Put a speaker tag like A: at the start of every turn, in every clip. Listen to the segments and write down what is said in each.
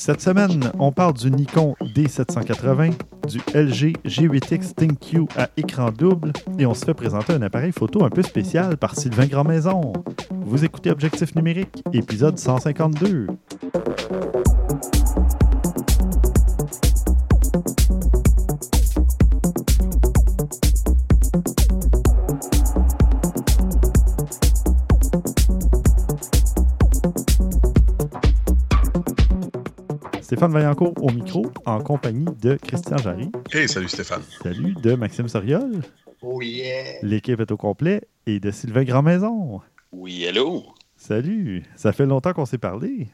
A: Cette semaine, on parle du Nikon D780, du LG G8X ThinQ à écran double et on se fait présenter un appareil photo un peu spécial par Sylvain Grandmaison. Vous écoutez Objectif numérique, épisode 152. Stéphane Vaillancourt au micro, en compagnie de Christian Jarry.
B: Hey, salut Stéphane.
A: Salut, de Maxime Soriol.
C: Oh yeah!
A: L'équipe est au complet. Et de Sylvain Grandmaison.
D: Oui, hello.
A: Salut. Ça fait longtemps qu'on s'est parlé.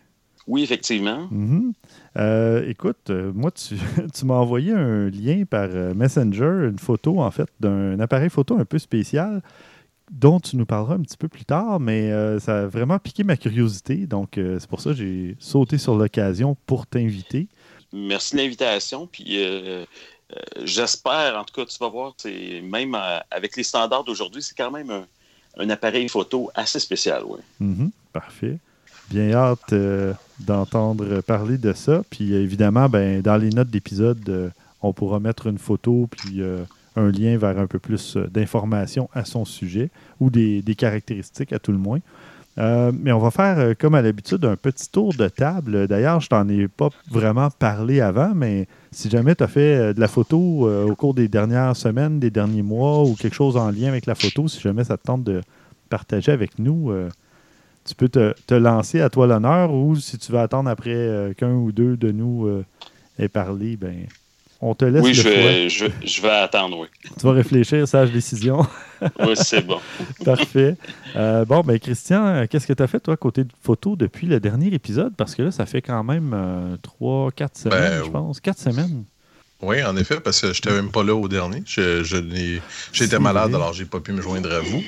D: Oui, effectivement.
A: Mhm. Euh, écoute, euh, moi, tu, tu m'as envoyé un lien par euh, Messenger, une photo, en fait, d'un appareil photo un peu spécial dont tu nous parleras un petit peu plus tard, mais euh, ça a vraiment piqué ma curiosité. Donc, euh, c'est pour ça que j'ai sauté sur l'occasion pour t'inviter.
D: Merci de l'invitation. Puis euh, j'espère, en tout cas, tu vas voir, c'est même avec les standards d'aujourd'hui, c'est quand même un, un appareil photo assez spécial. Ouais.
A: Mhm. Parfait. Bien hâte d'entendre parler de ça. Puis évidemment, ben, dans les notes d'épisode, on pourra mettre une photo puis un lien vers un peu plus euh, d'informations à son sujet ou des, caractéristiques à tout le moins. Euh, mais on va faire, euh, comme à l'habitude, un petit tour de table. D'ailleurs, je t'en ai pas vraiment parlé avant, mais si jamais tu as fait de la photo au cours des dernières semaines, des derniers mois ou quelque chose en lien avec la photo, si jamais ça te tente de partager avec nous, tu peux te, lancer à toi l'honneur ou si tu veux attendre après qu'un ou deux de nous aient parlé, ben, on te laisse
D: Oui,
A: le
D: je
A: choix.
D: vais, je, je vais attendre, oui.
A: Tu vas réfléchir, sage décision.
D: Oui, c'est bon.
A: Parfait. Euh, bon, ben Christian, qu'est-ce que tu as fait, toi, côté de photo, depuis le dernier épisode? Parce que là, ça fait quand même euh, trois, quatre semaines,
B: Ben,
A: je pense. Quatre semaines.
B: Oui, en effet, parce que je n'étais même pas là au dernier. Je, je n'ai- J'étais malade, alors j'ai pas pu me joindre à vous.
A: Ouais.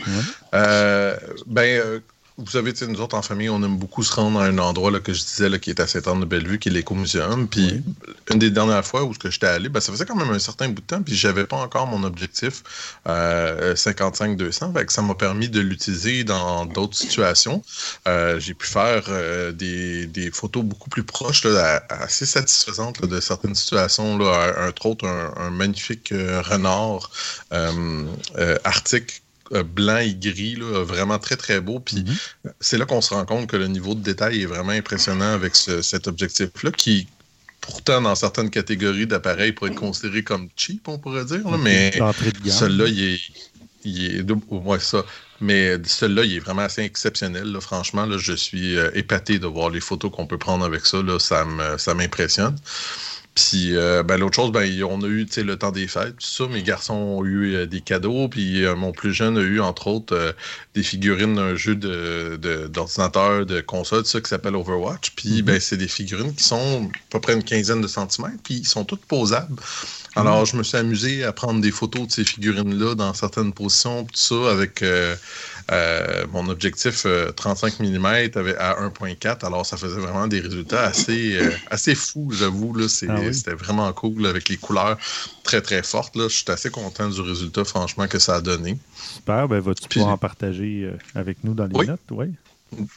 B: Euh, ben, euh, vous savez, nous autres en famille, on aime beaucoup se rendre à un endroit là, que je disais là, qui est à Saint-Anne-de-Bellevue, qui est l'écomuséum. Puis une des dernières fois où j'étais allé, ben, ça faisait quand même un certain bout de temps, puis j'avais pas encore mon objectif euh, 55-200. Fait que ça m'a permis de l'utiliser dans d'autres situations. Euh, j'ai pu faire euh, des, des photos beaucoup plus proches, là, assez satisfaisantes de certaines situations. Là, entre autres, un, un magnifique euh, renard euh, euh, arctique euh, blanc et gris, là, vraiment très très beau. Puis
A: Mhm.
B: c'est là qu'on se rend compte que le niveau de détail est vraiment impressionnant avec ce- cet objectif-là, qui pourtant dans certaines catégories d'appareils pourrait être considéré comme cheap, on pourrait dire. là, mais celui-là, il est, il est double- ouais, ça. Mais celui-là, il est vraiment assez exceptionnel. là. Franchement, là, je suis euh, épaté de voir les photos qu'on peut prendre avec ça. Là. Ça me- ça m'impressionne. Puis euh, ben, l'autre chose, ben, on a eu le temps des fêtes, tout ça. Mes garçons ont eu euh, des cadeaux. Puis euh, mon plus jeune a eu, entre autres, des figurines d'un jeu de- de- d'ordinateur, de, console, tout ça, qui s'appelle Overwatch. Puis
A: Mhm.
B: ben, c'est des figurines qui sont à peu près une quinzaine de centimètres. Puis ils sont toutes posables. Alors, je me suis amusé à prendre des photos de ces figurines-là dans certaines positions, tout ça, avec euh, euh, mon objectif euh, 35 mm à 1.4. Alors, ça faisait vraiment des résultats assez, euh, assez fous, j'avoue.
A: Ah oui.
B: C'était vraiment cool avec les couleurs très, très fortes. Là. Je suis assez content du résultat, franchement, que ça a donné.
A: Super. Ben, vas-tu pouvoir en partager euh, avec nous dans les
B: Oui.
A: notes? Oui.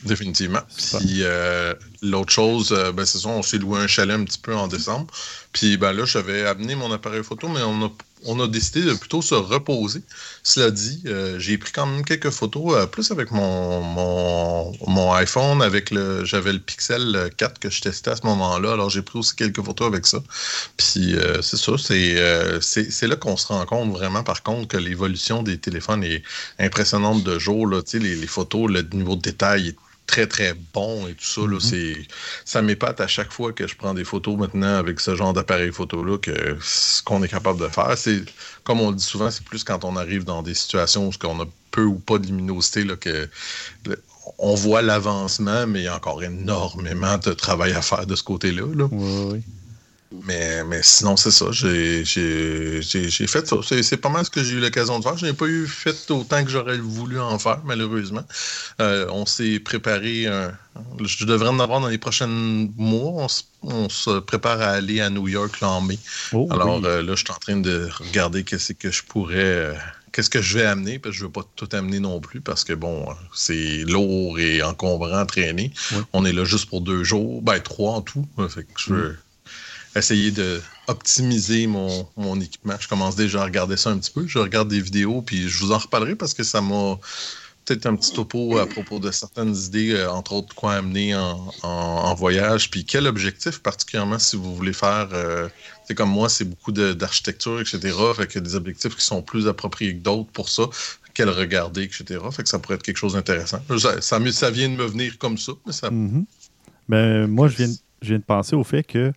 B: Définitivement. Puis euh, l'autre chose, euh, ben, c'est ça, on s'est loué un chalet un petit peu en décembre. Puis ben là, j'avais amené mon appareil photo, mais on a, on a décidé de plutôt se reposer. Cela dit, euh, j'ai pris quand même quelques photos, euh, plus avec mon, mon, iPhone, avec le. J'avais le Pixel 4 que je testais à ce moment-là. Alors j'ai pris aussi quelques photos avec ça. Puis euh, c'est ça, c'est là qu'on se rend compte vraiment, par contre, que l'évolution des téléphones est impressionnante de jour. Là. Les, les photos, le niveau de détail est très très bon et tout ça. là,
A: Mhm.
B: c'est ça m'épate à chaque fois que je prends des photos maintenant avec ce genre d'appareil photo-là que ce qu'on est capable de faire. C'est comme on le dit souvent, c'est plus quand on arrive dans des situations où on a peu ou pas de luminosité là, que le- on voit l'avancement, mais il y a encore énormément de travail à faire de ce côté-là. là.
A: Oui, oui.
B: Mais, mais sinon, c'est ça. J'ai fait ça. C'est pas mal ce que j'ai eu l'occasion de faire. Je n'ai pas eu fait autant que j'aurais voulu en faire, malheureusement. Euh, on s'est préparé. un- je devrais en avoir dans les prochains mois. On, se- on se prépare à aller à New York là, en mai.
A: Oh,
B: Alors
A: oui.
B: euh, là, je suis en train de regarder qu'est-ce que je pourrais. euh, qu'est-ce que je vais amener, parce que je ne veux pas tout amener non plus, parce que bon, c'est lourd et encombrant à traîner. On est là juste pour deux jours, ben trois en tout. Fait que je veux essayer d'optimiser mon, mon équipement. Je commence déjà à regarder ça un petit peu. Je regarde des vidéos, puis je vous en reparlerai parce que ça m'a peut-être un petit topo à propos de certaines idées, euh, entre autres quoi amener en, voyage, puis quel objectif particulièrement si vous voulez faire. Euh, c'est comme moi, c'est beaucoup d'architecture, etc. Fait a des objectifs qui sont plus appropriés que d'autres pour ça. Quel regarder, etc. Fait que ça pourrait être quelque chose d'intéressant. Ça, ça, vient de me venir comme ça. Mais ça...
A: Mm-hmm. ben, moi, je viens, je viens de penser au fait que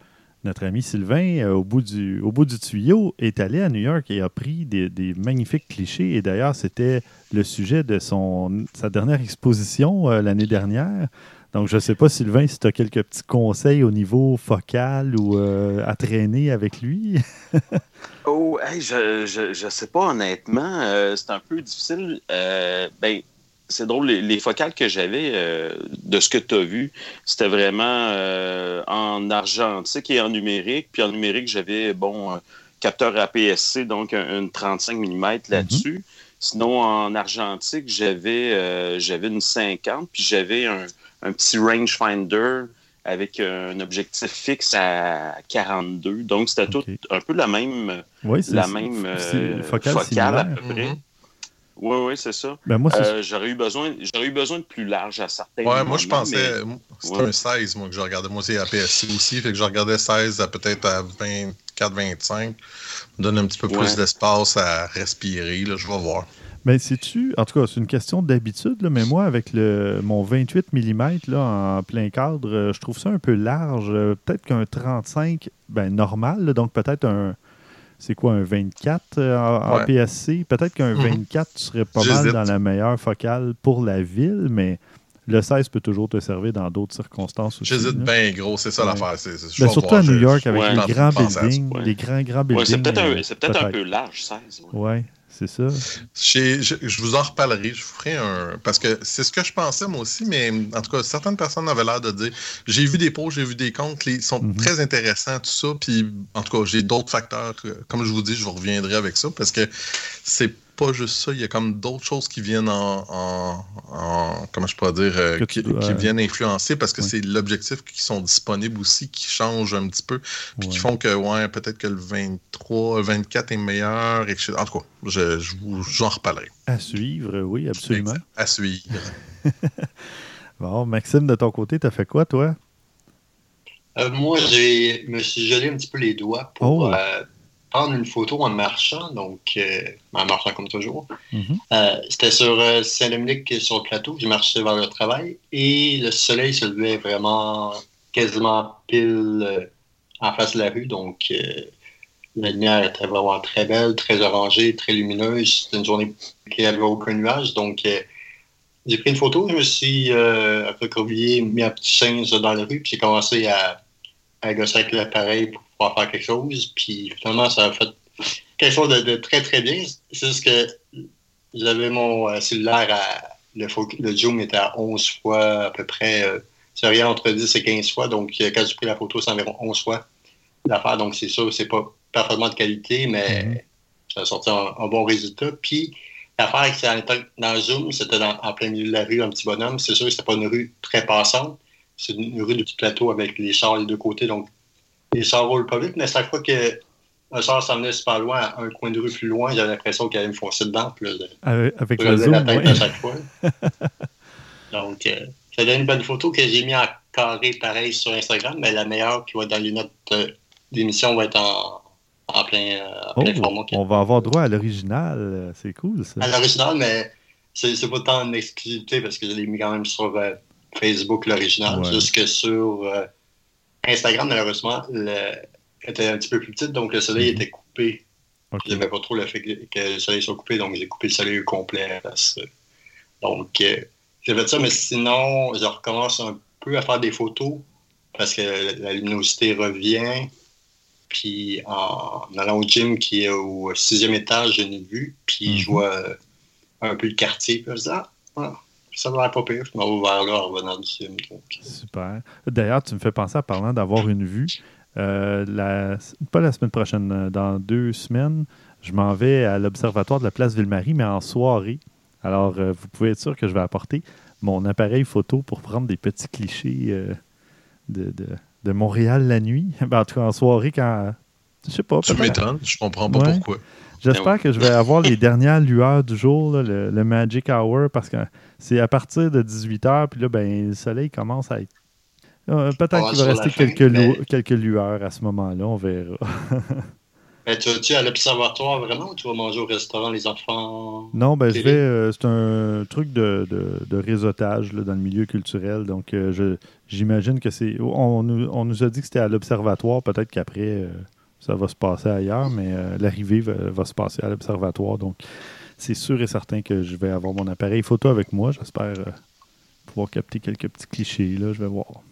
A: notre ami Sylvain, euh, au, bout du, au bout du tuyau, est allé à New York et a pris des, magnifiques clichés. Et d'ailleurs, c'était le sujet de son, sa dernière exposition euh, l'année dernière. Donc, je ne sais pas, Sylvain, si tu as quelques petits conseils au niveau focal ou euh, à traîner avec lui.
D: oh, je ne sais pas, honnêtement. c'est un peu difficile. ben, c'est drôle, les, focales que j'avais euh, de ce que tu as vu, c'était vraiment euh, en argentique et en numérique. Puis en numérique, j'avais, bon, un capteur APS-C, donc une 35 mm là-dessus. Mm-hmm. Sinon, en argentique, j'avais euh, j'avais une 50, puis j'avais un, petit rangefinder avec un objectif fixe à 42. Donc, c'était tout un peu la même, la même focale, à peu près. Mm-hmm. Oui, oui, c'est ça. Ben moi, euh, j'aurais eu besoin, j'aurais eu besoin de plus large à certains
B: ouais, moi je pensais, c'était un 16 moi que je regardais. Moi c'est APS-C aussi, fait que je regardais 16 à peut-être à 24, 25, me donne un petit peu plus d'espace à respirer. Là, je vais voir.
A: Ben, sais-tu, en tout cas, c'est une question d'habitude, mais moi, avec le, mon 28 mm là, en plein cadre, euh, je trouve ça un peu large. Euh, peut-être qu'un 35, ben, normal, donc peut-être un, c'est quoi, un 24 euh, en, PSC? Peut-être qu'un 24, mhm. tu serais pas mal dans la meilleure focale pour la ville, mais le 16 peut toujours te servir dans d'autres circonstances aussi.
B: J'hésite bien gros, c'est ça l'affaire.
A: Ben, surtout à New York, avec les grands buildings. Les grands, grands buildings.
D: c'est peut-être un, peu large, 16.
A: Oui, c'est ça.
B: Je, vous en reparlerai. Je vous ferai un. Parce que c'est ce que je pensais moi aussi, mais en tout cas, certaines personnes avaient l'air de dire j'ai vu des pots, j'ai vu des comptes, ils sont mhm. très intéressants, tout ça. Puis en tout cas, j'ai d'autres facteurs. Comme je vous dis, je vous reviendrai avec ça parce que c'est pas juste ça, il y a comme d'autres choses qui viennent en, comment je pourrais dire, euh, qui, viennent influencer parce que c'est l'objectif qui sont disponibles aussi qui changent un petit peu, puis qui font que, ouais, peut-être que le 23, 24 est meilleur, etc. En tout cas, je, je vous, j'en reparlerai.
A: À suivre, oui, absolument.
B: À suivre.
A: bon, Maxime, de ton côté, t'as fait quoi, toi?
C: Euh, moi, je me suis gelé un petit peu les doigts pour oh. euh, prendre une photo en marchant, donc euh, en marchant comme toujours. Mhm. Euh, c'était sur euh, Saint-Dominique, sur le plateau. Je marchais vers le travail et le soleil se levait vraiment quasiment pile en face de la rue. Donc, la lumière était vraiment très belle, très orangée, très lumineuse. C'était une journée qui n'avait aucun nuage. Donc, j'ai pris une photo. Je me suis recroquevillé, mis un petit singe dans la rue, puis j'ai commencé à, à gosser avec l'appareil pour pour faire quelque chose. Puis finalement, ça a fait quelque chose de, très, très bien. C'est juste que j'avais mon euh, cellulaire à. Le, le, zoom était à 11 fois à peu près. Euh, c'est rien entre 10 et 15 fois. Donc, euh, quand j'ai pris la photo, c'est environ 11 fois l'affaire. Donc, c'est sûr, c'est pas parfaitement de qualité, mais mm-hmm. ça a sorti un, bon résultat. Puis, l'affaire, c'est dans le zoom, c'était en plein milieu de la rue, un petit bonhomme. C'est sûr que c'était pas une rue très passante. C'est une rue de petit plateau avec les chars des deux côtés. Donc, il s'enroule pas vite, mais chaque fois que un sort s'en venait super loin, à un coin de rue plus loin, j'avais l'impression qu'il allait me foncer dedans. Puis
A: avec le zoom, la tête à chaque fois.
C: Donc, euh, ça donne une bonne photo que j'ai mis en carré pareil sur Instagram, mais la meilleure qui va être dans les notes euh, d'émission va être en, en plein, euh,
A: en format. On va avoir droit à l'original. C'est cool, ça.
C: À l'original, mais c'est pas tant une exclusivité parce que je l'ai mis quand même sur Facebook, l'original. Juste que sur Instagram, malheureusement, était un petit peu plus petite, donc le soleil mhm. était coupé. Je n'aimais pas trop le fait que, le soleil soit coupé, donc j'ai coupé le soleil au complet. Donc, euh, j'ai fait ça, mais sinon, je recommence un peu à faire des photos parce que la, luminosité revient. Puis en allant au gym qui est au sixième étage, j'ai une vue, puis je mhm. vois un peu le quartier. Puis je dis, ah, ça va pas pire. Je m'en vers là en revenant du film.
A: Super. D'ailleurs, tu me fais penser à parlant d'avoir une vue. Euh, la, pas la semaine prochaine, euh, dans deux semaines, je m'en vais à l'Observatoire de la place Ville-Marie, mais en soirée. Alors, vous pouvez être sûr que je vais apporter mon appareil photo pour prendre des petits clichés de, de, Montréal la nuit. Ben, en tout cas, en soirée, quand. Je sais pas.
B: Tu m'étonnes, je comprends pas pourquoi.
A: J'espère que je vais avoir les dernières lueurs du jour, le, Magic Hour, parce que c'est à partir de 18h, puis là, ben, le soleil commence à être. Euh, peut-être qu'il va rester quelques, quelques lueurs à ce moment-là, on verra.
C: Ben, tu vas-tu à l'observatoire vraiment ou tu vas manger au restaurant les enfants?
A: Non, ben je vais. Euh, c'est un truc de, de, réseautage dans le milieu culturel. Donc, euh, je, j'imagine que c'est. On, on, nous a dit que c'était à l'observatoire. Peut-être qu'après, euh, ça va se passer ailleurs, mais l'arrivée va, se passer à l'observatoire. Donc, c'est sûr et certain que je vais avoir mon appareil photo avec moi. J'espère pouvoir capter quelques petits clichés. Là, je vais voir.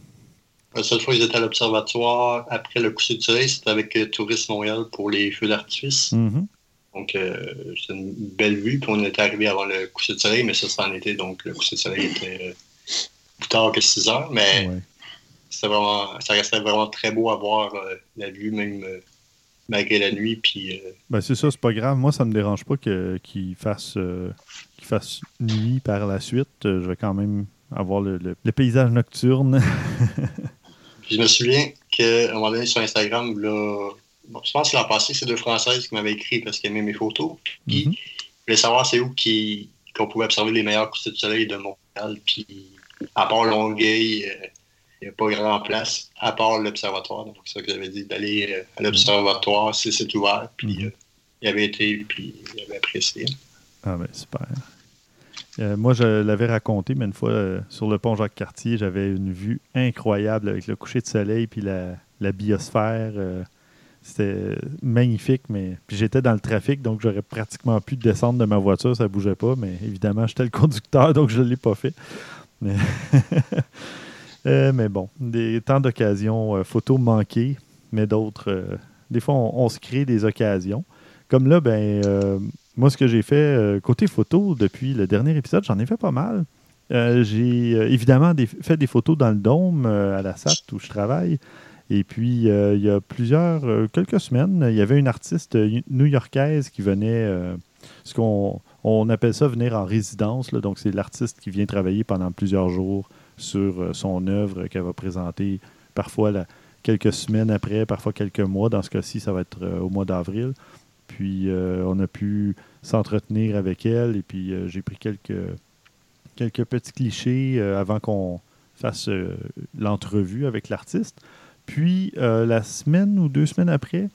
C: La seule fois que j'étais à l'observatoire après le coucher du soleil, c'était avec euh, Tourisme Montréal pour les feux d'artifice.
A: Mm-hmm.
C: Donc, euh, c'est une belle vue. Puis on était arrivé avant le coucher du soleil, mais ça, c'était en été. Donc, le coucher du soleil était euh, plus tard que 6 heures. Mais vraiment, ça restait vraiment très beau à voir la vue, même malgré la nuit. Puis,
A: ben, c'est ça, c'est pas grave. Moi, ça me dérange pas qu'il fasse, fasse nuit par la suite. je vais quand même avoir le, le paysage nocturne.
C: je me souviens qu'à un moment donné sur Instagram, là, je pense que l'an passé, c'est deux Françaises qui m'avaient écrit parce qu'elles aimaient mes photos. Puis, mm voulaient savoir c'est où qu'on pouvait observer les meilleurs coups de soleil de Montréal. Puis, à part Longueuil, euh, il n'y a pas grand place, à part l'observatoire. Donc, c'est ça que j'avais dit, d'aller euh, à l'observatoire si c'est ouvert. Puis, mhm. euh, il avait été, puis il avait apprécié.
A: Ah, ben, super. Euh, moi, je l'avais raconté, mais une fois euh, sur le pont Jacques-Cartier, j'avais une vue incroyable avec le coucher de soleil puis la, biosphère. Euh, c'était magnifique, mais puis j'étais dans le trafic, donc j'aurais pratiquement pu descendre de ma voiture, ça ne bougeait pas, mais évidemment, j'étais le conducteur, donc je ne l'ai pas fait. Mais, mais bon, des temps d'occasion, photos manquées, mais d'autres, des fois, on, se crée des occasions. Comme là, ben, moi, ce que j'ai fait euh, côté photo depuis le dernier épisode, j'en ai fait pas mal. Euh, j'ai euh, évidemment fait des photos dans le dôme à la SAT où je travaille. Et puis, il y a plusieurs, quelques semaines, il y avait une artiste new-yorkaise qui venait, ce qu'on on appelle ça venir en résidence. donc, c'est l'artiste qui vient travailler pendant plusieurs jours sur son œuvre qu'elle va présenter parfois quelques semaines après, parfois quelques mois. Dans ce cas-ci, ça va être au mois d'avril. Puis euh, on a pu s'entretenir avec elle et puis euh, j'ai pris quelques, quelques petits clichés euh, avant qu'on fasse l'entrevue avec l'artiste. Puis la semaine ou deux semaines après,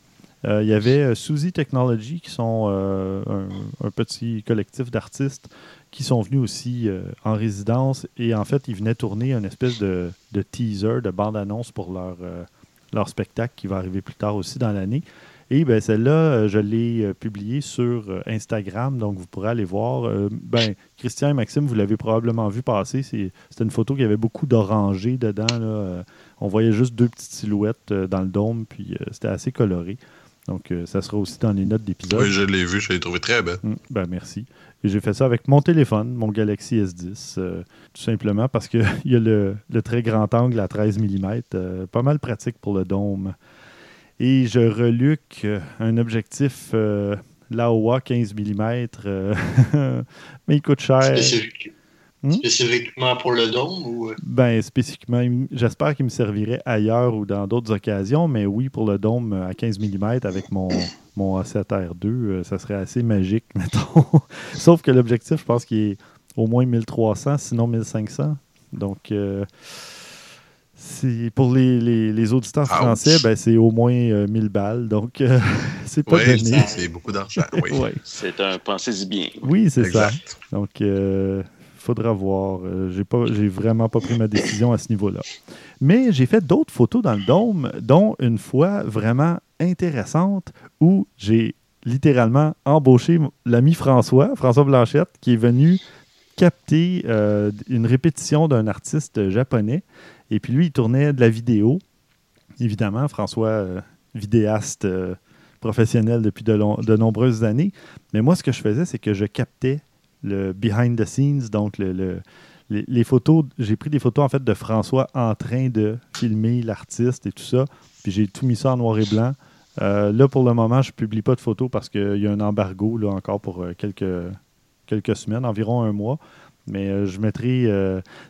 A: il y avait Suzy Technology, qui sont un, petit collectif d'artistes qui sont venus aussi en résidence. Et en fait, ils venaient tourner une espèce de, de teaser, de bande-annonce pour leur, leur spectacle qui va arriver plus tard aussi dans l'année. Et ben, celle-là, euh, je l'ai euh, publiée sur euh, Instagram, donc vous pourrez aller voir. ben, Christian et Maxime, vous l'avez probablement vu passer. C'était une photo qui avait beaucoup d'orangé dedans. On voyait juste deux petites silhouettes dans le dôme, puis c'était assez coloré. Donc, ça sera aussi dans les notes d'épisode.
B: Oui, je l'ai vu, je l'ai trouvé très belle.
A: Hum, ben, merci. Et j'ai fait ça avec mon téléphone, mon Galaxy S10, tout simplement parce qu'il y a le, le, très grand angle à 13 mm, pas mal pratique pour le dôme. Et je reluque un objectif euh, Laowa 15 mm, mais il coûte cher.
C: Hmm? Spécifiquement pour le dôme ou... Euh?
A: Ben, spécifiquement, j'espère qu'il me servirait ailleurs ou dans d'autres occasions, mais oui, pour le dôme à 15 mm avec mon, mon A7R2, euh, ça serait assez magique, mettons. Sauf que l'objectif, je pense qu'il est au moins 1300, sinon 1500. Donc, pour les, les, auditeurs français, ben, c'est au moins 1000 euh, balles. Donc, euh, c'est pas donné.
B: C'est beaucoup d'argent. Oui.
D: C'est un pensez-y bien.
A: Oui, c'est ça. Donc, euh, faudra voir. j'ai pas, j'ai vraiment pas pris ma décision à ce niveau-là. Mais j'ai fait d'autres photos dans le dôme, dont une fois vraiment intéressante où j'ai littéralement embauché l'ami François, François Blanchette, qui est venu capter une répétition d'un artiste japonais et puis lui, il tournait de la vidéo. Évidemment, François, euh, vidéaste euh, professionnel depuis de, nombreuses années. Mais moi, ce que je faisais, c'est que je captais le behind the scenes, donc le, les, photos. J'ai pris des photos en fait de François en train de filmer l'artiste et tout ça. Puis j'ai tout mis ça en noir et blanc là, pour le moment, je ne publie pas de photos parce qu'il y a un embargo là, encore pour quelques, quelques semaines, environ un mois. Mais je mettrai.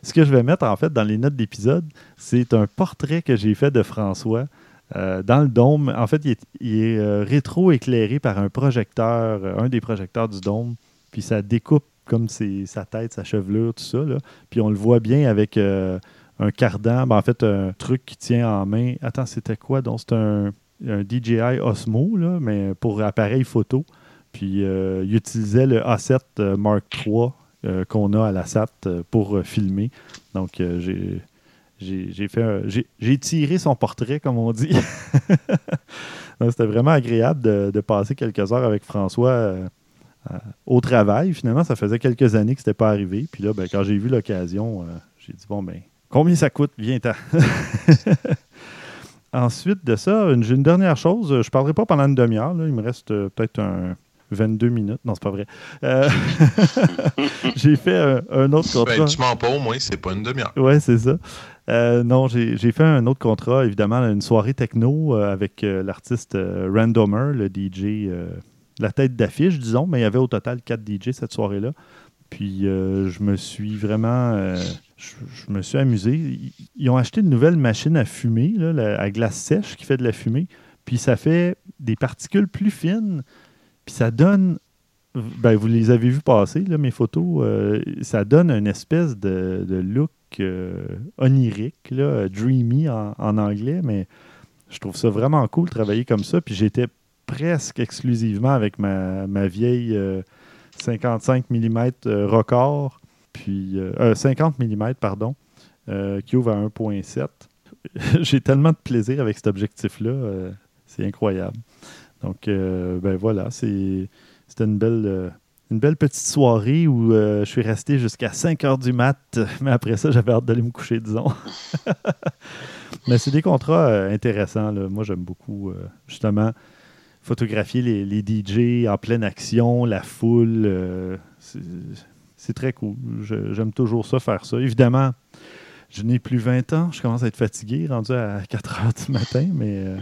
A: ce que je vais mettre, en fait, dans les notes d'épisode, c'est un portrait que j'ai fait de François. dans le dôme, en fait, il est, rétro-éclairé par un projecteur, un des projecteurs du dôme, puis ça découpe comme sa tête, sa chevelure, tout ça. Puis on le voit bien avec un cardan, ben, en fait, un truc qui tient en main. Attends, c'était quoi? Donc, c'est un, DJI Osmo, là, mais pour appareil photo. Puis, euh, il utilisait le A7 euh, Mark III euh, qu'on a à la SAT pour filmer. Donc, j'ai. J'ai tiré son portrait, comme on dit. C'était vraiment agréable de, passer quelques heures avec François au travail. Finalement, ça faisait quelques années que ce n'était pas arrivé. Puis là, ben, quand j'ai vu l'occasion, j'ai dit bon ben Combien ça coûte? Viens-t'en. Ensuite de ça, j'ai une dernière chose. Je ne parlerai pas pendant une demi-heure. Il me reste euh, peut-être un 22 minutes. Non, c'est pas vrai. Euh, j'ai fait un, autre contrat.
B: Ben, tu m'en pas au moins, c'est pas une demi-heure.
A: Oui, c'est ça. Euh, non, j'ai fait un autre contrat, évidemment, une soirée techno avec l'artiste Randomer, le DJ, la tête d'affiche, disons, mais il y avait au total 4 DJ cette soirée-là. Puis je me suis vraiment je, me suis amusé. Ils ont acheté une nouvelle machine à fumer, à glace sèche qui fait de la fumée. Puis ça fait des particules plus fines. Puis ça donne. Ben, vous les avez vus passer, là, mes photos. Euh, ça donne une espèce de, look euh, onirique, dreamy en, anglais. Mais je trouve ça vraiment cool de travailler comme ça. Puis j'étais presque exclusivement avec ma, vieille 55 mm record puis 50 euh, mm, pardon, euh, qui ouvre à 1.7. J'ai tellement de plaisir avec cet objectif-là, euh, c'est incroyable. Donc, ben voilà, c'était une belle, une belle petite soirée où je suis resté jusqu'à 5 heures du mat, mais après ça, j'avais hâte d'aller me coucher, disons. mais c'est des contrats intéressants. Moi, j'aime beaucoup, justement, photographier les, les, DJ en pleine action, la foule c'est très cool. J'aime toujours ça, faire ça. Évidemment, je n'ai plus 20 ans. Je commence à être fatigué, rendu à 4 heures du matin, mais euh,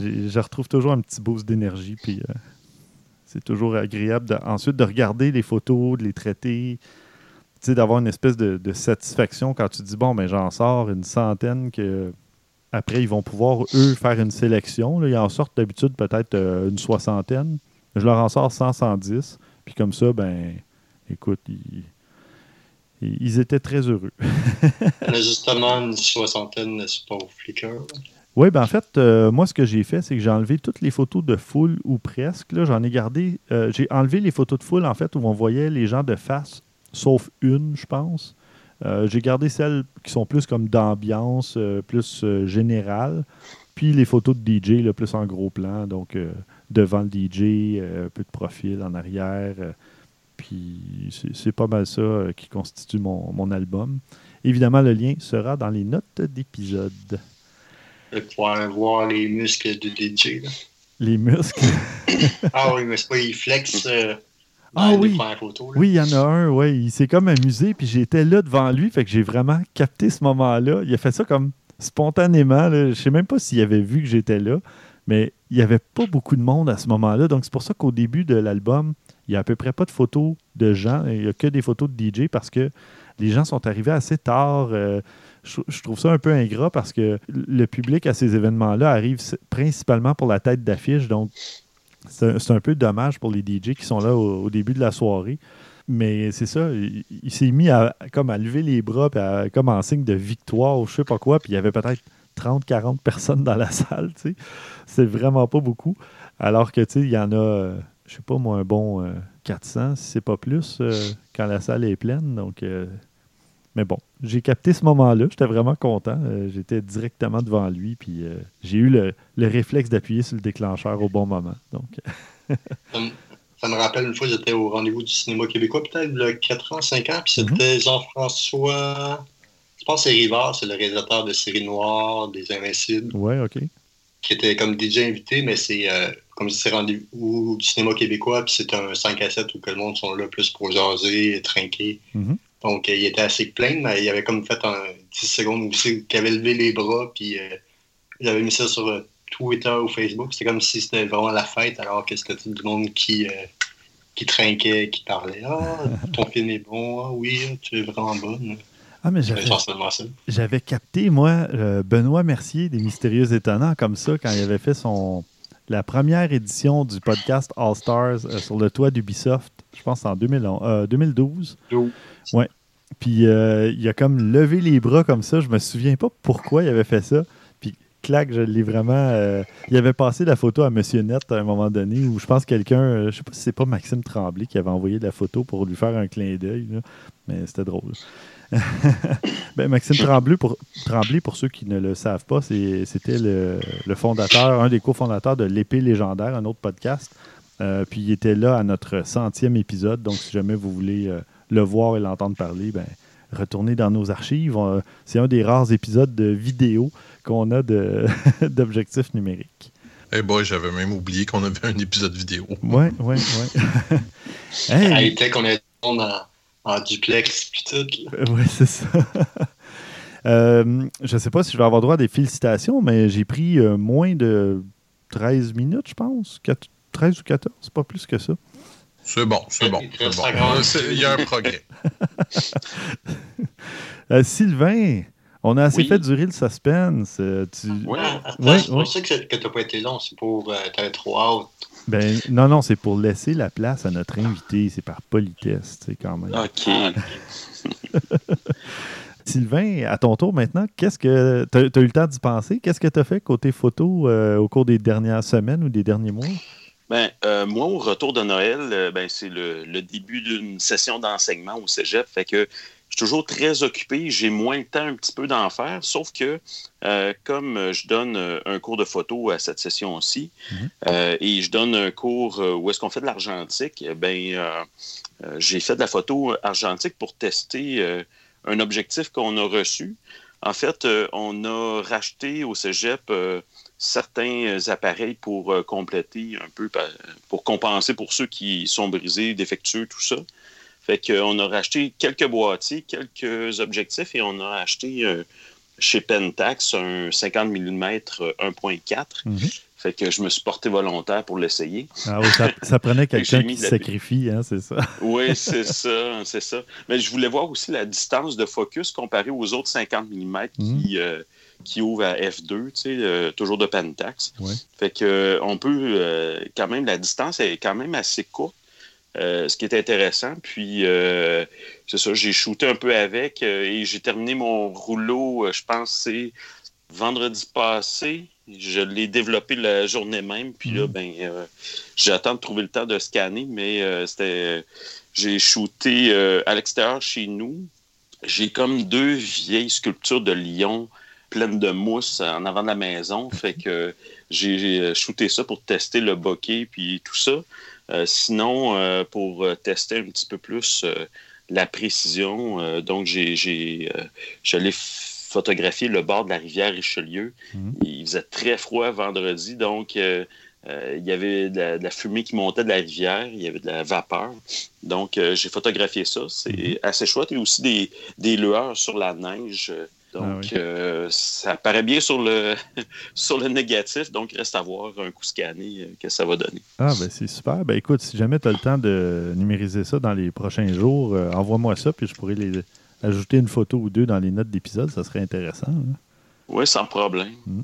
A: je retrouve toujours un petit boost d'énergie. Puis euh, c'est toujours agréable ensuite de regarder les photos, de les traiter, d'avoir une espèce de, satisfaction quand tu dis bon, ben j'en sors une centaine que après ils vont pouvoir eux faire une sélection. Là. Ils en sortent d'habitude peut-être euh, une soixantaine. Je leur en sors 100, 110. Puis comme ça, ben écoute, ils, étaient très heureux.
C: Y a justement une soixantaine, n'est-ce pas, au Flickr?
A: Oui, ben en fait, euh, moi, ce que j'ai fait, c'est que j'ai enlevé toutes les photos de foule ou presque. Là, j'en ai gardé. Euh, j'ai enlevé les photos de foule, en fait, où on voyait les gens de face, sauf une, je pense. Euh, j'ai gardé celles qui sont plus comme d'ambiance, plus générale. Puis les photos de DJ, là, plus en gros plan. Donc, devant le DJ, un peu de profil en arrière puis c'est pas mal ça euh, qui constitue mon, album. Évidemment, le lien sera dans les notes d'épisode.
C: De pouvoir voir les muscles du DJ.
A: Les muscles?
C: ah oui, mais c'est pas, il flex. Euh,
A: ah oui. oui, il y en a un, oui. Il s'est comme amusé, puis j'étais là devant lui, fait que j'ai vraiment capté ce moment-là. Il a fait ça comme spontanément. Je sais même pas s'il avait vu que j'étais là, mais il n'y avait pas beaucoup de monde à ce moment-là. Donc c'est pour ça qu'au début de l'album, il n'y a à peu près pas de photos de gens. Il n'y a que des photos de DJ parce que les gens sont arrivés assez tard. Euh, je, trouve ça un peu ingrat parce que le public à ces événements-là arrive principalement pour la tête d'affiche. Donc, c'est un peu dommage pour les DJ qui sont là au, début de la soirée. Mais c'est ça, il, s'est mis à, comme à lever les bras, puis comme en signe de victoire ou je sais pas quoi. Puis il y avait peut-être 30, 40 personnes dans la salle. C'est vraiment pas beaucoup. Alors que, il y en a je sais pas moi, un bon 400, euh, si c'est pas plus, euh, quand la salle est pleine. Donc, euh, mais bon, j'ai capté ce moment-là. J'étais vraiment content. J'étais directement devant lui, puis j'ai eu le, réflexe d'appuyer sur le déclencheur au bon moment. Donc.
C: ça, me, rappelle une fois, j'étais au rendez-vous du cinéma québécois, peut-être le 4 ans, 5 ans, puis mhm. c'était Jean-François. Je pense que c'est Rivard, c'est le réalisateur de Série Noire, des Invincibles.
A: Ouais, OK.
C: Qui était comme DJ invité, mais c'est comme si c'est rendez-vous du cinéma québécois, puis c'est un 5 à 7 où que le monde sont là plus pour jaser, trinquer. Mm-hmm. Donc, euh, il était assez plein, mais il avait comme fait un 10 secondes où il avait levé les bras, puis euh, il avait mis ça sur euh, Twitter ou Facebook. C'était comme si c'était vraiment la fête, alors que c'était tout le monde qui, qui trinquait, qui parlait. Ah, ton film est bon, ah oui, tu es vraiment bonne.
A: Ah, mais j'avais, capté, moi, Benoît Mercier des Mystérieux Étonnants comme ça quand il avait fait son la première édition du podcast All Stars sur le toit d'Ubisoft, je pense en 2012. Ouais. Puis euh, il a comme levé les bras comme ça. Je me souviens pas pourquoi il avait fait ça. Puis clac, je l'ai vraiment. Euh, il avait passé la photo à Monsieur Net à un moment donné où je pense quelqu'un, euh, je sais pas si c'est pas Maxime Tremblay qui avait envoyé la photo pour lui faire un clin d'œil. Mais c'était drôle. ben, Maxime Tremblay pour, Tremblay, pour ceux qui ne le savent pas, c'était le, fondateur, un des cofondateurs de L'épée légendaire, un autre podcast. Puis il était là à notre centième épisode. Donc, si jamais vous voulez le voir et l'entendre parler, ben, retournez dans nos archives. C'est un des rares épisodes de vidéo qu'on a d'objectifs numériques.
B: Eh hey boy, j'avais même oublié qu'on avait un épisode vidéo.
A: Oui, oui, oui.
C: hey. était qu'on est en, en duplex puis tout.
A: Oui, c'est ça. Euh, je ne sais pas si je vais avoir droit à des félicitations, mais j'ai pris euh, moins de 13 minutes, je pense. 13 ou 14, pas plus que ça.
B: C'est bon, c'est bon. Il y a un progrès.
A: Euh, Sylvain, on a assez fait durer le suspense.
C: Euh, tu... Oui, ouais, c'est pour ça que, tu n'as pas été long, c'est pour euh, t'as trop hâte.
A: Ben, non, non, c'est pour laisser la place à notre invité. C'est par politesse, tu sais, quand même.
D: OK.
A: Sylvain, à ton tour maintenant, qu'est-ce que. Tu as, eu le temps d'y penser? Qu'est-ce que tu as fait côté photo au cours des dernières semaines ou des derniers mois?
D: Ben, euh, moi, au retour de Noël, euh, ben, c'est le, début d'une session d'enseignement au cégep. Fait que je suis toujours très occupé. J'ai moins de temps un petit peu d'en faire. Sauf que, euh, comme je donne un cours de photo à cette session-ci, mhm. et je donne un cours où est-ce qu'on fait de l'argentique, ben, j'ai fait de la photo argentique pour tester un objectif qu'on a reçu. En fait, on a racheté au cégep certains euh, appareils pour euh, compléter un peu, pour compenser pour ceux qui sont brisés, défectueux, tout ça. Fait qu'on a racheté quelques boîtiers, quelques objectifs et on a acheté euh, chez Pentax un 50 mm 1.4. Fait que je me suis porté volontaire pour l'essayer.
A: Ah oui, ça, prenait quelqu'un qui se sacrifie, hein, c'est ça?
D: oui, c'est ça, c'est ça. Mais je voulais voir aussi la distance de focus comparée aux autres 50 mm qui, qui ouvre à F2, tu sais, euh, toujours de Pentax. Fait que euh, on peut euh, quand même, la distance est quand même assez courte. ce qui est intéressant. Puis, c'est ça, j'ai shooté un peu avec et j'ai terminé mon rouleau, je pense, c'est vendredi passé. Je l'ai développé la journée même. Puis là, mm. ben, j'attends de trouver le temps de scanner, mais c'était. J'ai shooté à l'extérieur chez nous. J'ai comme deux vieilles sculptures de lions pleine de mousse en avant de la maison. Fait que j'ai shooté ça pour tester le bokeh puis tout ça. Euh, sinon, euh, pour tester un petit peu plus euh, la précision, donc j'ai j'allais photographier le bord de la rivière Richelieu. Mhm. Il faisait très froid vendredi, donc il y avait de la, fumée qui montait de la rivière, il y avait de la vapeur. Donc, j'ai photographié ça. C'est mhm. assez chouette. Il y a aussi des, des lueurs sur la neige donc, ah euh, ça paraît bien sur le, sur le négatif. Donc, reste à voir un coup scanné, euh, que ça va donner.
A: Ah, ben c'est super. Ben écoute, si jamais tu as le temps de numériser ça dans les prochains jours, euh, envoie-moi ça, puis je pourrais les, ajouter une photo ou deux dans les notes d'épisode. Ça serait intéressant. Hein.
D: Oui, sans problème.
A: Hmm.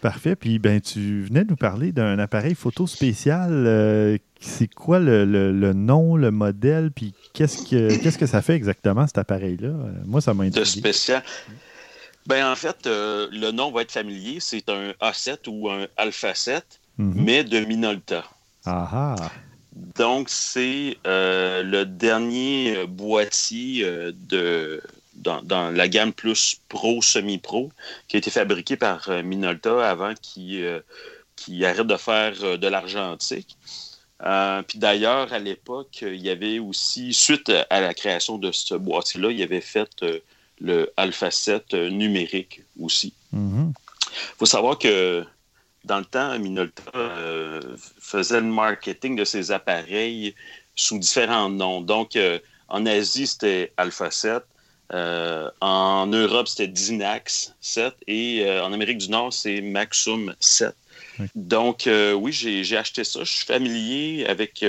A: Parfait. Puis, ben, tu venais de nous parler d'un appareil photo spécial. c'est quoi le, nom, le modèle, puis qu'est-ce que, qu'est-ce que ça fait exactement, cet appareil-là? moi, ça m'a intéressé.
D: De spécial. Ben, en fait, euh, le nom va être familier. C'est un A7 ou un Alpha 7, mhm. mais de Minolta. Donc, c'est euh, le dernier euh, boîtier de, dans, la gamme plus pro, semi-pro, qui a été fabriqué par Minolta avant qu'il qui arrête de faire de l'argentique. puis d'ailleurs, à l'époque, il y avait aussi, suite à la création de ce boîtier-là, il y avait fait le Alpha 7 euh, numérique aussi. Il
A: mhm.
D: faut savoir que dans le temps, Minolta euh, faisait le marketing de ses appareils sous différents noms. Donc, euh, en Asie, c'était Alpha 7. en Europe, c'était Dynax 7. Et en Amérique du Nord, c'est Maxum 7. Donc, oui, j'ai acheté ça. Je suis familier avec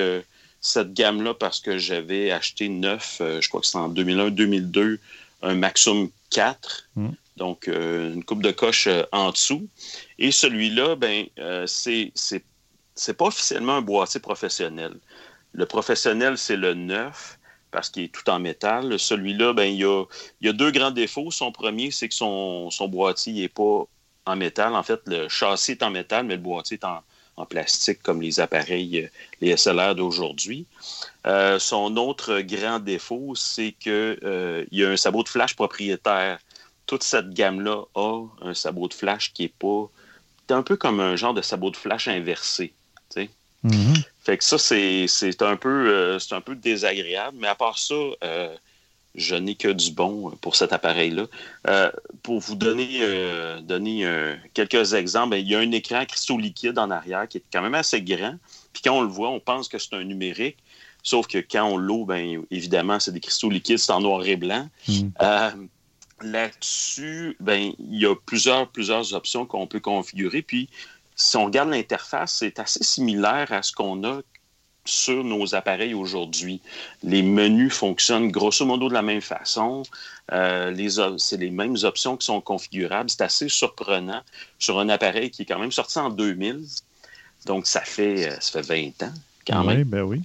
D: cette gamme-là parce que j'avais acheté neuf, je crois que c'est en 2001-2002, un Maxum 4. Mm. Donc, une coupe de coche en dessous. Et celui-là, ben, c'est c'est pas officiellement un boîtier professionnel. Le professionnel, c'est le neuf parce qu'il est tout en métal. Celui-là, ben, il, y a, deux grands défauts. Son premier, c'est que son, boîtier n'est pas en métal. En fait, le châssis est en métal, mais le boîtier est en, plastique comme les appareils, euh, les SLR d'aujourd'hui. Euh, son autre grand défaut, c'est qu'il euh, y a un sabot de flash propriétaire. Toute cette gamme-là a un sabot de flash qui est pas. C'est un peu comme un genre de sabot de flash inversé.
A: Mm-hmm.
D: Fait que ça, c'est un, peu, euh, un peu désagréable. Mais à part ça, je n'ai que du bon pour cet appareil-là. Euh, pour vous donner, donner quelques exemples, ben, il y a un écran cristaux liquide en arrière qui est quand même assez grand. Puis quand on le voit, on pense que c'est un numérique. Sauf que quand on l'eau, ben, évidemment, c'est des cristaux liquides, c'est en noir et blanc.
A: Mm.
D: Là-dessus, ben, il y a plusieurs, plusieurs options qu'on peut configurer. Puis, si on regarde l'interface, c'est assez similaire à ce qu'on a sur nos appareils aujourd'hui. Les menus fonctionnent grosso modo de la même façon. Euh, c'est les mêmes options qui sont configurables. C'est assez surprenant sur un appareil qui est quand même sorti en 2000. Donc, ça fait, euh, ça fait 20 ans quand
A: oui,
D: même.
A: Ben oui.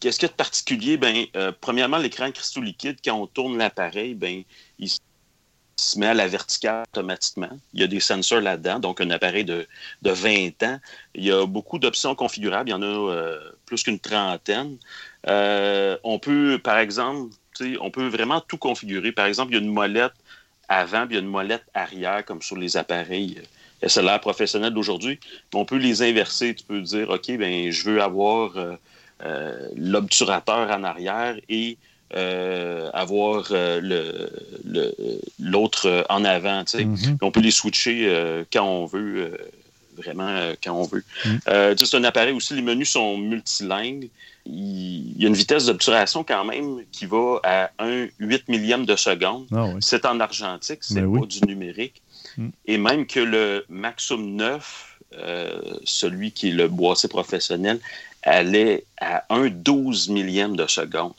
D: Qu'est-ce qu'il y a de particulier? Ben, euh, premièrement, l'écran cristaux liquide, quand on tourne l'appareil, ben, il se met à la verticale automatiquement. Il y a des sensors là-dedans, donc un appareil de, 20 ans. Il y a beaucoup d'options configurables. Il y en a euh, plus qu'une trentaine. Euh, on peut, par exemple, on peut vraiment tout configurer. Par exemple, il y a une molette avant, puis il y a une molette arrière, comme sur les appareils euh, SLR professionnels d'aujourd'hui. On peut les inverser. Tu peux dire, OK, ben, je veux avoir l'obturateur en arrière et euh, avoir euh, l'autre euh, en avant.
A: Mm-hmm.
D: On peut les switcher quand on veut, vraiment quand on veut.
A: Mm.
D: c'est un appareil aussi, les menus sont multilingues. Il y a une vitesse d'obturation quand même qui va à 1 8 millième de seconde.
A: Ah
D: c'est en argentique, c'est
A: ben
D: pas du numérique.
A: Mm.
D: Et même que le Maxum 9, celui qui est le boîtier professionnel, allait à 1 12 millième de seconde.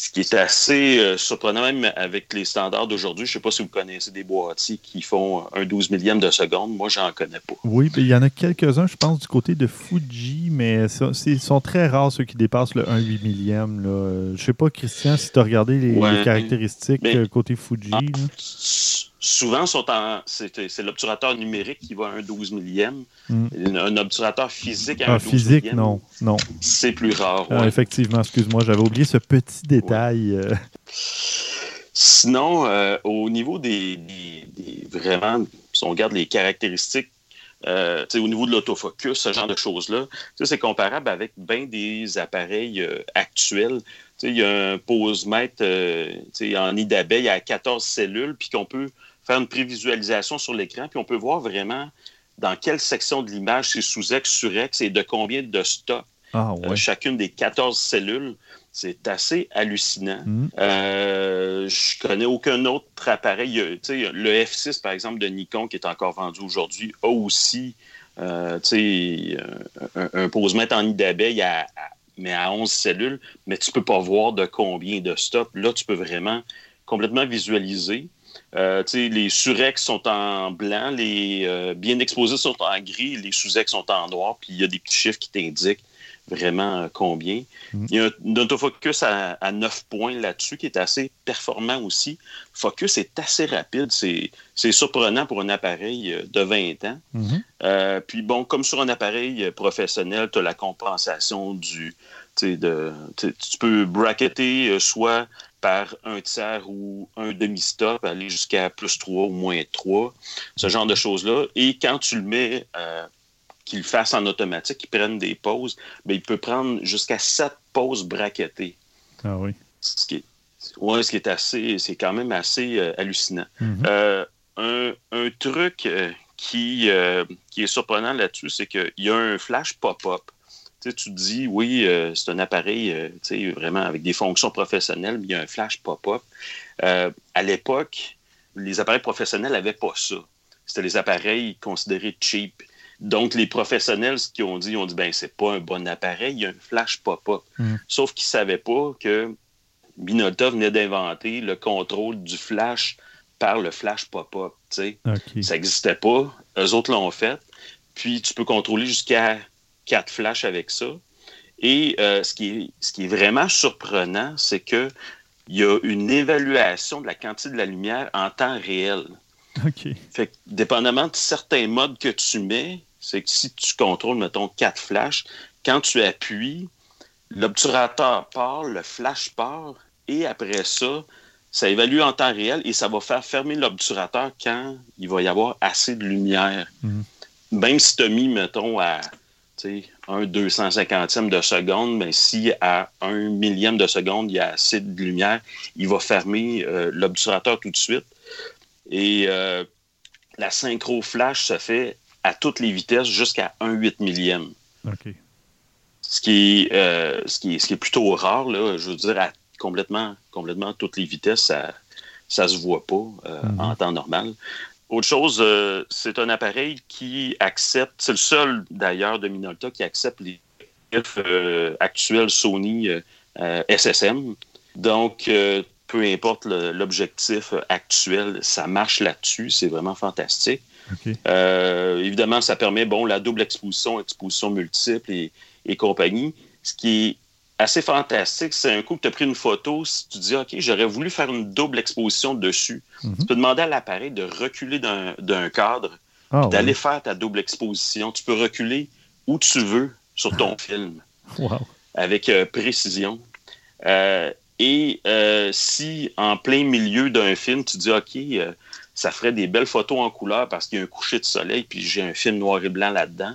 D: Ce qui est assez euh, surprenant, même avec les standards d'aujourd'hui. Je ne sais pas si vous connaissez des boîtiers qui font un 12 millième de seconde. Moi, j'en connais pas.
A: Oui, il y en a quelques-uns, je pense, du côté de Fuji, mais ils sont très rares ceux qui dépassent le 1 8 millième. Je ne sais pas, Christian, si tu as regardé les, caractéristiques euh, côté Fuji.
D: Ah, souvent, c'est l'obturateur numérique qui va à un 12 millième.
A: Hmm.
D: Un obturateur physique à un
A: ah,
D: 12
A: physique, non. non.
D: C'est plus rare.
A: Ah, effectivement, excuse-moi, j'avais oublié ce petit détail. Euh.
D: Sinon, euh, au niveau des, Vraiment, si on regarde les caractéristiques, euh, au niveau de l'autofocus, ce genre de choses-là, c'est comparable avec bien des appareils actuels. Il y a un pose-mètre en nid d'abeille à 14 cellules, puis qu'on peut faire une prévisualisation sur l'écran, puis on peut voir vraiment dans quelle section de l'image c'est sous-ex, sur-ex et de combien de stocks
A: ah,
D: euh, chacune des 14 cellules. C'est assez hallucinant.
A: Mm.
D: Euh, je connais aucun autre appareil. Le F6, par exemple, de Nikon, qui est encore vendu aujourd'hui, a aussi euh, un, un pose-mètre en nid d'abeille à, mais à 11 cellules, mais tu ne peux pas voir de combien de stocks. Là, tu peux vraiment complètement visualiser. Euh, les surex sont en blanc, les euh, bien exposés sont en gris, les sous-ex sont en noir, puis il y a des petits chiffres qui t'indiquent vraiment euh, combien.
A: Mm.
D: Il y a un, autofocus à, à 9 points là-dessus qui est assez performant aussi. Focus est assez rapide, c'est surprenant pour un appareil de 20 ans.
A: Mm-hmm.
D: puis bon, comme sur un appareil professionnel, tu as la compensation du. De, tu peux bracketer soit par un tiers ou un demi-stop, aller jusqu'à plus 3 ou moins 3, ce genre de choses-là. Et quand tu le mets, euh, qu'il fasse en automatique, qu'il prenne des pauses, bien, il peut prendre jusqu'à 7 pauses braquettées.
A: Ah oui.
D: Ce qui est, ouais, ce qui est assez, c'est quand même assez euh, hallucinant.
A: Mm-hmm.
D: Euh, un, un, truc qui, qui est surprenant là-dessus, c'est qu'il y a un flash pop-up tu te dis, oui, euh, c'est un appareil euh, vraiment avec des fonctions professionnelles, mais il y a un flash pop-up. Euh, à l'époque, les appareils professionnels n'avaient pas ça. C'était les appareils considérés cheap. Donc, les professionnels, ce qu'ils ont dit, ils ont dit, ben, c'est pas un bon appareil, il y a un flash pop-up. Mm. Sauf qu'ils savaient pas que Minolta venait d'inventer le contrôle du flash par le flash pop-up. Ça n'existait pas. Eux autres l'ont fait. Puis, tu peux contrôler jusqu'à quatre flashs avec ça. Et euh, ce, qui est, ce qui est vraiment surprenant, c'est qu'il y a une évaluation de la quantité de la lumière en temps réel.
A: OK.
D: Fait que, dépendamment de certains modes que tu mets, c'est que si tu contrôles, mettons, quatre flashs, quand tu appuies, l'obturateur part, le flash part, et après ça, ça évalue en temps réel et ça va faire fermer l'obturateur quand il va y avoir assez de lumière. Mhm. Même si tu as mis, mettons, à un 250e de seconde, mais si à un millième de seconde, il y a assez de lumière, il va fermer euh, l'obturateur tout de suite. Et euh, la synchro flash se fait à toutes les vitesses jusqu'à 1 8 millième. Ce, qui est, euh, ce, qui est, ce qui est plutôt rare, là, je veux dire, à complètement, complètement toutes les vitesses, ça ne se voit pas euh, mhm. en temps normal. Autre chose, c'est un appareil qui accepte, c'est le seul d'ailleurs de Minolta qui accepte les actuels Sony SSM. Donc, peu importe l'objectif actuel, ça marche là-dessus. C'est vraiment fantastique. Euh, évidemment, ça permet bon, la double exposition, exposition multiple et, compagnie. Ce qui est assez fantastique, c'est un coup que tu as pris une photo, si tu dis OK, j'aurais voulu faire une double exposition dessus, mhm. tu peux demander à l'appareil de reculer d'un cadre, ah, d'aller faire ta double exposition. Tu peux reculer où tu veux sur ton film avec euh, précision. Euh, et euh, si en plein milieu d'un film, tu dis OK, ça ferait des belles photos en couleur parce qu'il y a un coucher de soleil, puis j'ai un film noir et blanc là-dedans,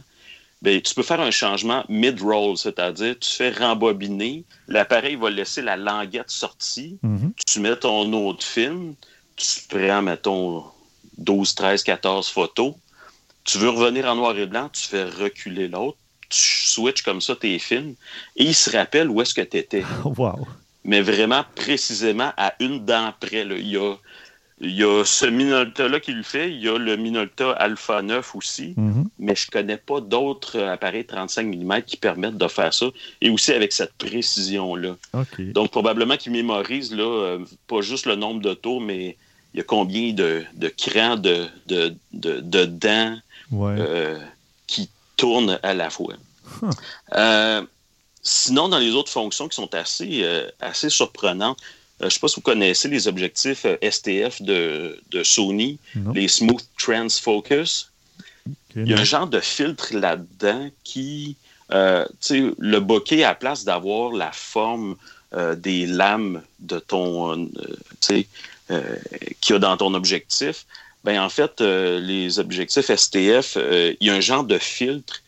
D: bien, tu peux faire un changement mid-roll, c'est-à-dire tu fais rembobiner, l'appareil va laisser la languette sortie, mm-hmm. tu mets ton autre film, tu prends, mettons, 12, 13, 14 photos, tu veux revenir en noir et blanc, tu fais reculer l'autre, tu switches comme ça tes films, et il se rappelle où est-ce que tu étais.
A: Wow
D: mais vraiment précisément à une dent près. Il, y a, il y a ce Minolta-là qui le fait, il y a le Minolta Alpha 9 aussi, mhm. mais je ne connais pas d'autres appareils 35 mm qui permettent de faire ça, et aussi avec cette précision-là. Donc, probablement qu'il mémorise là, euh, pas juste le nombre de tours, mais il y a combien de, de crans de, de, de, dents euh, qui tournent à la fois. Euh, Sinon, dans les autres fonctions qui sont assez, assez surprenantes, je ne sais pas si vous connaissez les objectifs euh, STF de, Sony, les Smooth Trans Focus. Il y a un genre de filtre là-dedans qui, sais, le bokeh, à la place d'avoir la forme des lames de ton, qu'il y a dans ton objectif, ben en fait, les objectifs STF, il y a un genre de filtre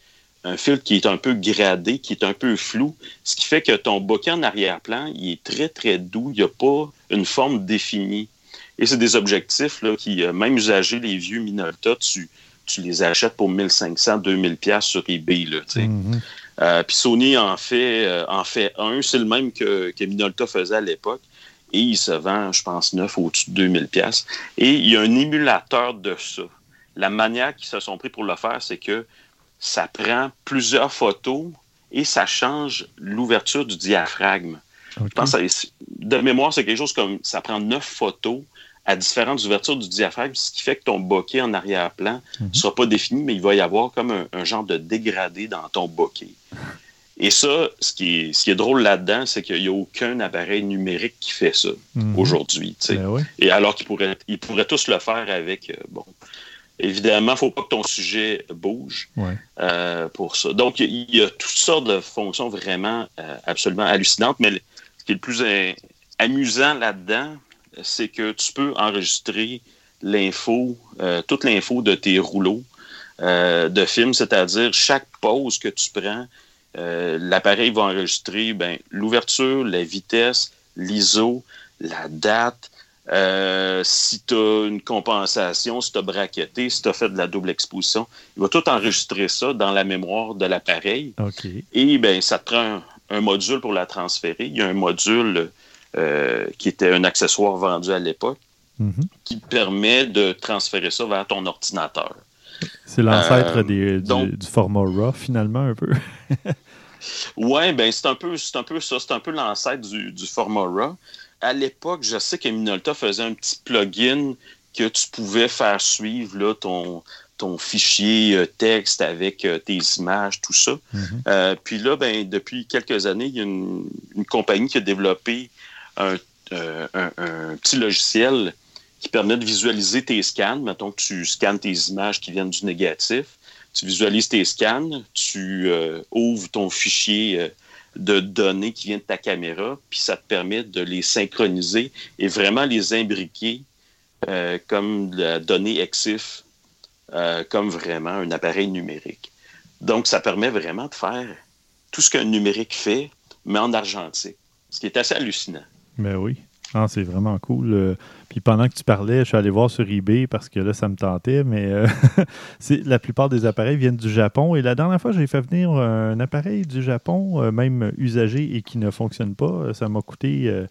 D: un filtre qui est un peu gradé, qui est un peu flou, ce qui fait que ton bokeh en arrière-plan, il est très, très doux, il n'y a pas une forme définie. Et c'est des objectifs là, qui, euh, même usagés, les vieux Minolta, tu, tu les achètes pour 1500, 2000 pièces sur eBay. Là, mm-hmm. euh, puis Sony en fait, euh, en fait un, c'est le même que, que Minolta faisait à l'époque. Et il se vend, je pense, neuf au-dessus de 2000 pièces. Et il y a un émulateur de ça. La manière qu'ils se sont pris pour le faire, c'est que ça prend plusieurs photos et ça change l'ouverture du diaphragme. Je pense de mémoire, c'est quelque chose comme ça prend neuf photos à différentes ouvertures du diaphragme, ce qui fait que ton bokeh en arrière-plan ne mhm. sera pas défini, mais il va y avoir comme un, genre de dégradé dans ton bokeh. Et ça, ce qui est, ce qui est drôle là-dedans, c'est qu'il n'y a aucun appareil numérique qui fait ça mhm. aujourd'hui. Ben Et alors qu'ils pourraient, ils pourraient tous le faire avec euh, bon, Évidemment, il ne faut pas que ton sujet bouge euh, pour ça. Donc, il y, a toutes sortes de fonctions vraiment euh, absolument hallucinantes, mais ce qui est le plus euh, amusant là-dedans, c'est que tu peux enregistrer l'info, toute l'info de tes rouleaux de films, c'est-à-dire chaque pause que tu prends, l'appareil va enregistrer ben, l'ouverture, la vitesse, l'ISO, la date, euh, si tu as une compensation, si tu as braquetté, si tu as fait de la double exposition, il va tout enregistrer ça dans la mémoire de l'appareil. Et ben, ça te prend un, module pour la transférer. Il y a un module euh, qui était un accessoire vendu à l'époque mm-hmm. qui permet de transférer ça vers ton ordinateur.
A: C'est l'ancêtre du, format RAW, finalement, un peu.
D: ouais, ben c'est un peu, un peu ça, c'est un peu l'ancêtre du, du, format RAW. À l'époque, je sais que Minolta faisait un petit plugin que tu pouvais faire suivre là, ton, ton fichier euh, texte avec euh, tes images, tout ça. Mhm. Euh, puis là, ben, depuis quelques années, il y a une, compagnie qui a développé un, petit logiciel qui permet de visualiser tes scans. Mettons que tu scannes tes images qui viennent du négatif. Tu visualises tes scans, tu ouvres ton fichier de données qui vient de ta caméra, puis ça te permet de les synchroniser et vraiment les imbriquer comme la donnée EXIF euh, comme vraiment un appareil numérique. Donc, ça permet vraiment de faire tout ce qu'un numérique fait, mais en argentique, ce qui est assez hallucinant.
A: Mais ben oui. C'est vraiment cool. Euh. puis pendant que tu parlais, je suis allé voir sur eBay parce que là, ça me tentait, mais euh, la plupart des appareils viennent du Japon. Et la dernière fois, j'ai fait venir un appareil du Japon, même usagé et qui ne fonctionne pas. Ça m'a coûté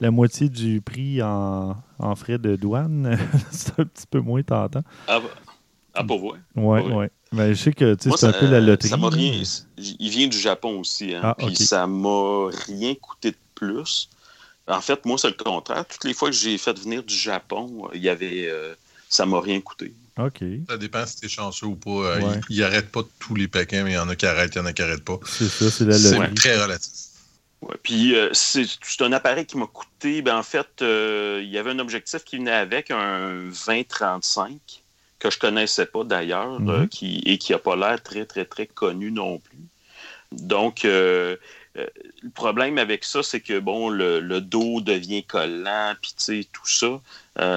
A: la moitié du prix en, frais de douane. c'est un petit peu moins tentant.
D: Ah, ah, pour vous?
A: Oui, oui. Mais je sais que c'est un peu la loterie.
D: Ça rien, il vient du Japon aussi. Hein, ah, puis ça m'a rien coûté de plus. En fait, moi, c'est le contraire. Toutes les fois que j'ai fait venir du Japon, il y avait, euh, ça m'a rien coûté.
A: OK.
B: Ça dépend si tu es chanceux ou pas. Euh, il n'arrête pas tous les paquets, mais il y en a qui arrêtent, il y en a qui n'arrêtent pas.
A: C'est ça, c'est la.
B: C'est très relatif.
D: Ouais, puis euh, c'est un appareil qui m'a coûté. Ben, en fait, il y avait un objectif qui venait avec, un 20-35 que je connaissais pas d'ailleurs euh, qui, et qui n'a pas l'air très, très, très connu non plus. Donc, euh, euh, le problème avec ça, c'est que bon, le, dos devient collant, puis tu sais, tout ça.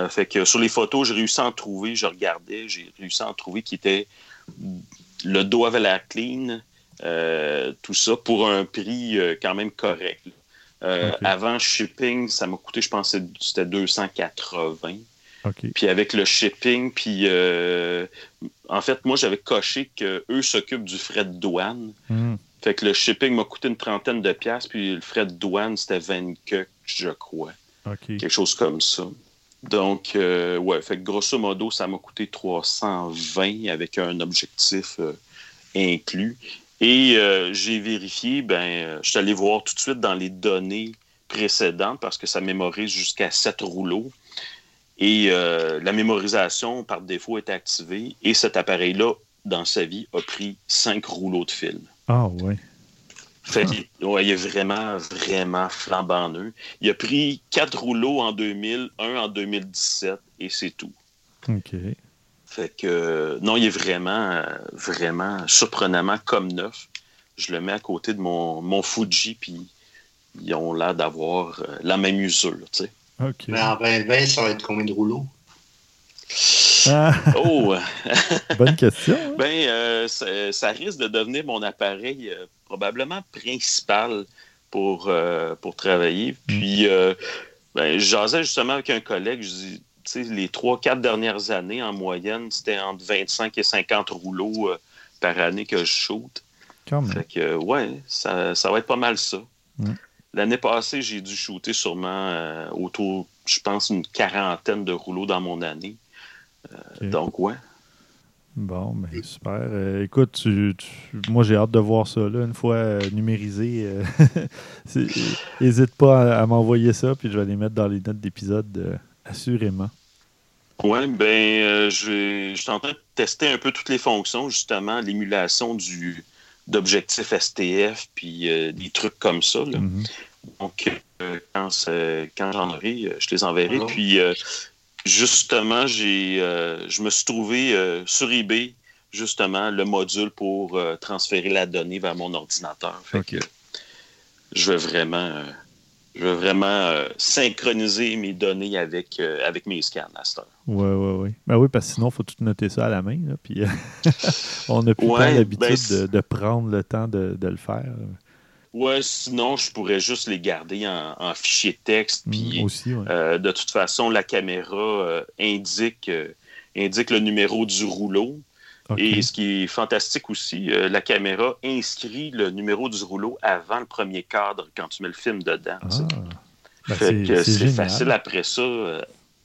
D: fait que sur les photos, j'ai réussi à en trouver, je regardais, j'ai réussi à en trouver qui était le dos avait l'air clean, tout ça, pour un prix quand même correct. Avant shipping, ça m'a coûté, je pense, c'était 280. Puis avec le shipping, puis euh, en fait, moi, j'avais coché qu'eux s'occupent du frais de douane. Hmm. Fait que le shipping m'a coûté une trentaine de piastres, puis le frais de douane, c'était 20 je crois. Quelque chose comme ça. Donc, euh, ouais, fait que grosso modo, ça m'a coûté 320 avec un objectif euh, inclus. Et j'ai vérifié, ben, je suis allé voir tout de suite dans les données précédentes parce que ça mémorise jusqu'à 7 rouleaux. Et euh, la mémorisation par défaut est activée. Et cet appareil-là, dans sa vie, a pris cinq rouleaux de film.
A: Ah oui.
D: Fait il est vraiment, vraiment flambant neuf. Il a pris quatre rouleaux en 2000, un en 2017, et c'est tout.
A: OK.
D: Fait que, non, il est vraiment, vraiment surprenamment comme neuf. Je le mets à côté de mon, mon Fuji, puis ils ont l'air d'avoir euh, la même usure, tu sais.
C: Mais en 2020, ça va être combien de rouleaux?
A: Ah.
D: oh!
A: Bonne question. Hein?
D: Ben, euh, ça, risque de devenir mon appareil euh, probablement principal pour, euh, pour travailler. Mm. Puis, ben, j'asais justement avec un collègue, je dis, les trois, quatre dernières années, en moyenne, c'était entre 25 et 50 rouleaux par année que je shoot. Fait que, ouais, ça, ça, va être pas mal ça. Mm. L'année passée, j'ai dû shooter sûrement euh, autour, je pense, une quarantaine de rouleaux dans mon année. Euh, donc, ouais.
A: Bon, mais ben, super. Euh, écoute, moi j'ai hâte de voir ça là, une fois numérisé. N'hésite pas à, m'envoyer ça, puis je vais les mettre dans les notes d'épisode assurément.
D: Oui, ben je, je suis en train de tester un peu toutes les fonctions, justement, l'émulation du d'objectifs STF, puis des trucs comme ça. Là. Mm-hmm. Donc, euh, quand, quand j'en aurai, euh, je les enverrai. Puis, euh, justement, j'ai, je me suis trouvé sur eBay, justement, le module pour transférer la donnée vers mon ordinateur. Fait que je veux vraiment, je veux vraiment synchroniser mes données avec, avec mes scans à cette heure.
A: Oui, oui, oui. Ben oui, parce que sinon, il faut tout noter ça à la main. puis on n'a plus l'habitude ben, de, prendre le temps de, de le faire.
D: Ouais, sinon, je pourrais juste les garder en, fichier texte. Mm, puis, euh, de toute façon, la caméra euh, indique, euh, indique le numéro du rouleau. Et ce qui est fantastique aussi, la caméra inscrit le numéro du rouleau avant le premier cadre quand tu mets le film dedans. Ah.
A: Ben, c'est
D: facile après ça.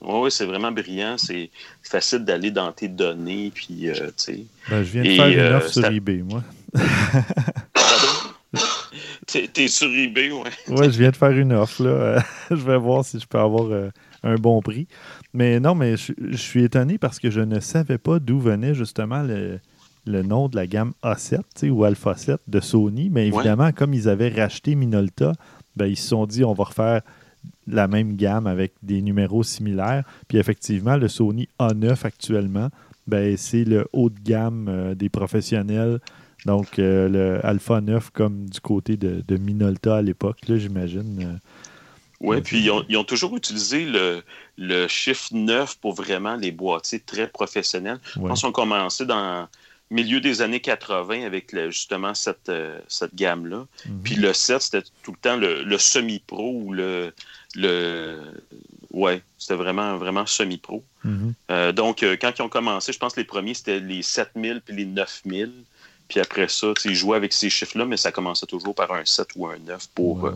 D: Oui, c'est vraiment brillant. C'est facile d'aller dans tes données. Puis,
A: ben, je viens de faire une offre sur eBay, moi.
D: T'es sur eBay,
A: ouais. Oui, je viens de faire une offre. Là. je vais voir si je peux avoir euh, un bon prix. Mais non, mais je, suis étonné parce que je ne savais pas d'où venait justement le, nom de la gamme A7 ou Alpha 7 de Sony. Mais évidemment, comme ils avaient racheté Minolta, ben, ils se sont dit on va refaire la même gamme avec des numéros similaires. Puis effectivement, le Sony A9 actuellement, ben, c'est le haut de gamme euh, des professionnels donc, euh, le Alpha 9 comme du côté de, Minolta à l'époque, j'imagine. Euh,
D: oui, puis ils ont, toujours utilisé le, chiffre 9 pour vraiment les boîtiers très professionnels. Je pense qu'ils ont commencé dans le milieu des années 80 avec justement cette, euh, cette gamme-là. Mhm. Puis le 7, c'était tout le temps le, semi-pro ou le. le ouais, c'était vraiment, vraiment semi-pro. Mhm. donc, quand ils ont commencé, je pense que les premiers, c'était les 7000 puis les 9000. Puis après ça, ils jouaient avec ces chiffres-là, mais ça commençait toujours par un 7 ou un 9 pour euh,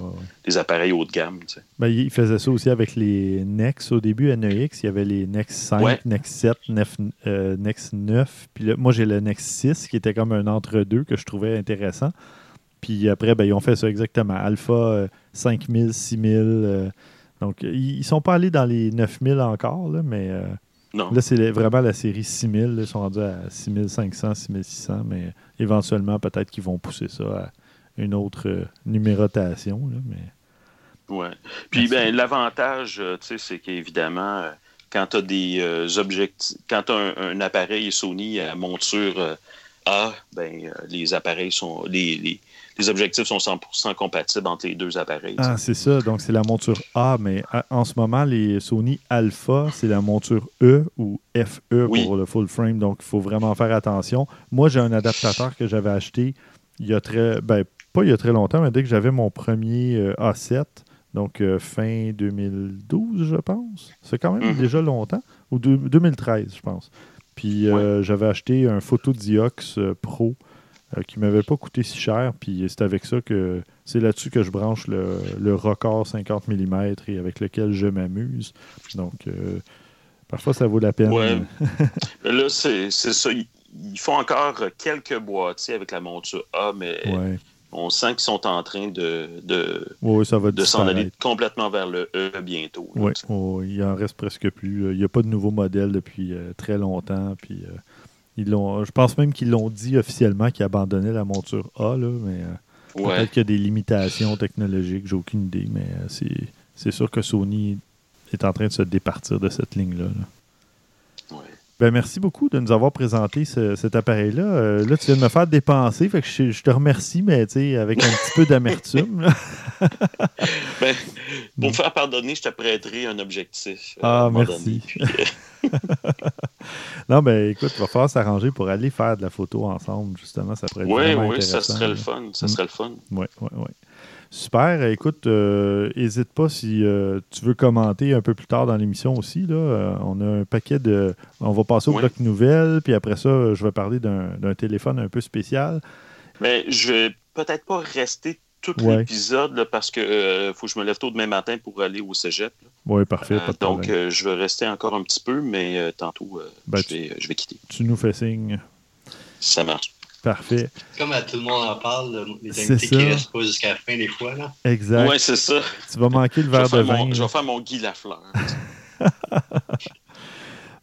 D: les appareils haut de gamme.
A: Ben, ils faisaient ça aussi avec les NEX au début, NEX. Il y avait les NEX 5, NEX 7, NEX, 9. Puis moi, j'ai le NEX 6 qui était comme un entre-deux que je trouvais intéressant. Puis après, ben, ils ont fait ça exactement. Alpha 5000, euh, 6000. Euh, donc, ils ne sont pas allés dans les 9000 encore, là, mais Là, c'est vraiment la série 6000. ils sont rendus à 6500, 6600, mais éventuellement, peut-être qu'ils vont pousser ça à une autre euh, numérotation. mais...
D: Ouais. Puis, ben, l'avantage, euh, c'est qu'évidemment, euh, quand tu as des objectifs, quand tu un, appareil Sony à monture A, ben, les appareils sont. les, les objectifs sont 100% compatibles entre les deux appareils.
A: Ah, c'est ça. Donc, c'est la monture A, mais en ce moment, les Sony Alpha, c'est la monture E ou FE pour le full frame. Donc, il faut vraiment faire attention. Moi, j'ai un adaptateur que j'avais acheté il y a très. Ben, pas il y a très longtemps, mais dès que j'avais mon premier euh, A7, donc euh, fin 2012, je pense. C'est quand même mhm. déjà longtemps. Ou 2013, je pense. Puis euh, j'avais acheté un Photodiox Pro euh, qui ne m'avait pas coûté si cher. Puis c'est avec ça que c'est là-dessus que je branche le, record 50 mm et avec lequel je m'amuse. Donc, euh, parfois, ça vaut la peine.
D: Ouais. là, c'est ça. Ils font encore quelques boîtiers avec la monture A, mais on sent qu'ils sont en train de, de, de s'en aller complètement vers le E bientôt.
A: Oui, il en reste presque plus. Il n'y a pas de nouveau modèle depuis euh, très longtemps. Puis je pense même qu'ils l'ont dit officiellement qu'ils abandonnaient la monture A, mais euh, peut-être qu'il y a des limitations technologiques, j'ai aucune idée, mais euh, c'est sûr que Sony est en train de se départir de cette ligne-là. Ben, merci beaucoup de nous avoir présenté cet appareil-là. Euh, là, tu viens de me faire dépenser, fait que je, te remercie, mais avec un petit peu d'amertume.
D: ben, pour me faire pardonner, je te prêterai un objectif.
A: ah, merci. non, ben écoute, il va falloir s'arranger pour aller faire de la photo ensemble, justement. Ça pourrait être
D: Oui, oui, ça serait le fun. Ça serait le fun.
A: Oui, oui, oui. Super. Écoute, n'hésite euh, pas si euh, tu veux commenter un peu plus tard dans l'émission aussi. Là, euh, on a un paquet de. On va passer au bloc nouvelles, puis après ça, je vais parler d'un téléphone un peu spécial.
D: Mais je vais peut-être pas rester tout l'épisode parce que faut que je me lève tôt demain matin pour aller au cégep.
A: Oui, parfait.
D: donc, je vais rester encore un petit peu, mais tantôt, ben, je, vais, je vais quitter.
A: Tu nous fais signe.
D: Ça marche.
A: Parfait.
C: Comme à tout le monde en parle, les invités qui restent pas jusqu'à la fin des fois. Là.
A: Exact.
D: Oui, c'est ça.
A: Tu vas manquer le verre de vin.
D: je vais faire mon Guy Lafleur.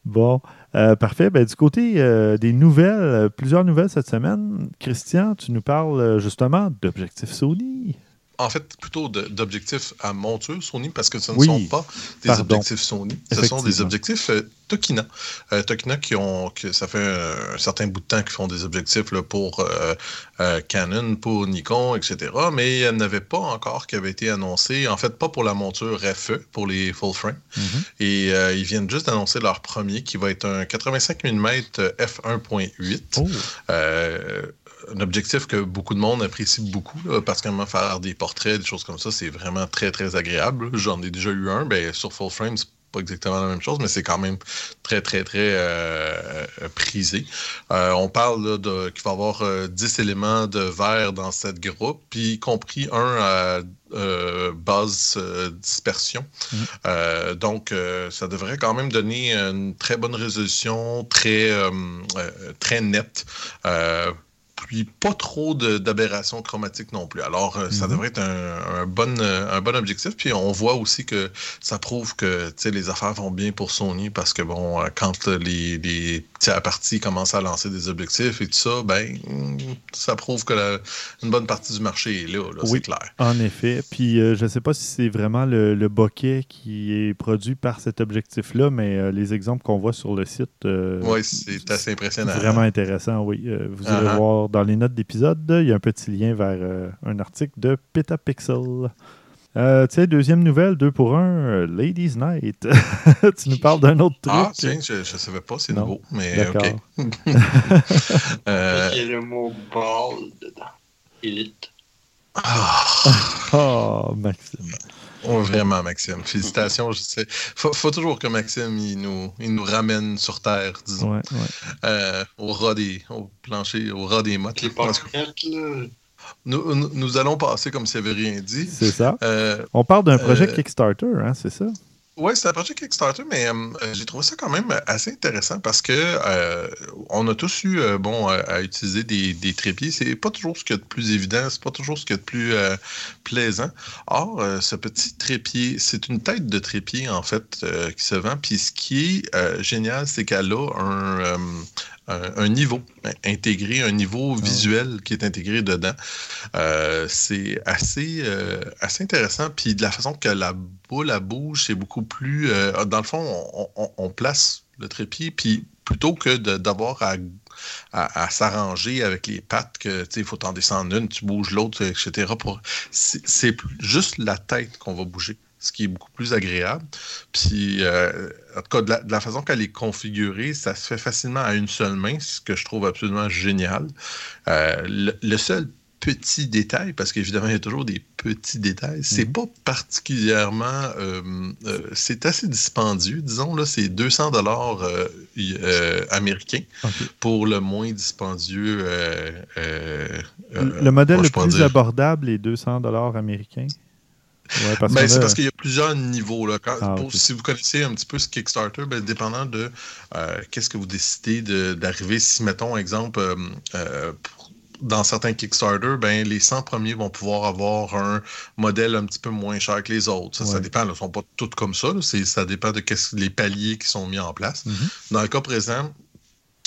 A: bon, euh, parfait. Ben, du côté euh, des nouvelles, euh, plusieurs nouvelles cette semaine. Christian, tu nous parles justement d'Objectif Sony
B: en fait, plutôt d'objectifs à monture Sony, parce que ce ne sont pas des objectifs Sony, ce sont des objectifs euh, Tokina. Euh, Tokina qui ont, que ça fait un, certain bout de temps qu'ils font des objectifs là, pour euh, Canon, pour Nikon, etc. Mais il n'y en avait pas encore qui avait été annoncé. En fait, pas pour la monture FE, pour les full frame. Mm-hmm. Et ils viennent juste d'annoncer leur premier, qui va être un 85 mm f1.8 un objectif que beaucoup de monde apprécie beaucoup, parce que faire des portraits, des choses comme ça, c'est vraiment très, très agréable. J'en ai déjà eu un. Ben, sur Full Frame, pas exactement la même chose, mais c'est quand même très, très, très euh, prisé. on parle de qu'il va y avoir 10 éléments de verre dans cette groupe, puis y compris un à base dispersion. Mm-hmm. donc, ça devrait quand même donner une très bonne résolution, très, très nette puis pas trop d'aberrations chromatiques non plus. Alors, euh, ça mhm. devrait être un, bon, un bon objectif. Puis on voit aussi que ça prouve que les affaires vont bien pour Sony parce que, bon, euh, quand les, les à partie commence à lancer des objectifs et tout ça, ben, ça prouve que une bonne partie du marché est là, c'est clair.
A: En effet. Puis euh, je ne sais pas si c'est vraiment le, le, bokeh qui est produit par cet objectif-là, mais euh, les exemples qu'on voit sur le site.
B: Euh, oui, c'est assez impressionnant.
A: Vraiment intéressant, oui. vous irez uh-huh. voir dans les notes d'épisode, il y a un petit lien vers un article de Petapixel. Euh, tu sais, deuxième nouvelle, deux pour un, euh, Ladies Night. tu nous parles d'un autre truc.
B: Ah, tiens, je ne savais pas, c'est nouveau, mais OK.
C: euh... Il y a le mot ball dedans. Élite.
B: Ah.
A: Oh, Maxime.
B: Oh, vraiment, Maxime. Félicitations. Je sais. Faut, faut, toujours que Maxime il nous, il nous ramène sur terre, disons.
A: Ouais, ouais.
B: Euh, au ras des, au plancher, au ras des mottes.
C: Les là.
B: Nous, allons passer comme s'il n'y avait rien dit.
A: C'est ça. Euh, On parle d'un projet
B: euh,
A: Kickstarter, hein, c'est ça?
B: Oui, c'est un projet Kickstarter, mais euh, j'ai trouvé ça quand même assez intéressant parce que on a tous eu bon à, utiliser des, des trépieds. C'est pas toujours ce qu'il y a de plus évident, c'est pas toujours ce qu'il y a de plus plaisant. Or, ce petit trépied, c'est une tête de trépied en fait qui se vend. Puis ce qui est génial, c'est qu'elle a un, un, niveau intégré, un niveau ah visuel qui est intégré dedans. Euh, c'est assez, euh, assez intéressant. Puis de la façon que la boule à bouge, c'est beaucoup plus. Euh, dans le fond, on, place le trépied, puis plutôt que d'avoir à, à, s'arranger avec les pattes, que il faut t'en descendre une, tu bouges l'autre, etc. C'est juste la tête qu'on va bouger ce qui est beaucoup plus agréable. Puis, euh, en tout cas, de la, façon qu'elle est configurée, ça se fait facilement à une seule main, ce que je trouve absolument génial. Euh, le, seul petit détail, parce qu'évidemment, il y a toujours des petits détails, c'est mhm. pas particulièrement... Euh, c'est assez dispendieux, disons, là, c'est 200 dollars américains pour le moins dispendieux.
A: le modèle le plus abordable est 200 dollars américains
B: ben, c'est parce qu'il y a plusieurs niveaux. Là. Ah, si vous connaissez un petit peu ce Kickstarter, ben, dépendant de euh, qu'est-ce que vous décidez d'arriver, si, mettons, exemple, euh, euh, dans certains Kickstarter, ben, les 100 premiers vont pouvoir avoir un modèle un petit peu moins cher que les autres. Ça, dépend. Ils ne sont pas toutes comme ça. Ça dépend de les paliers qui sont mis en place. Mm-hmm. Dans le cas présent,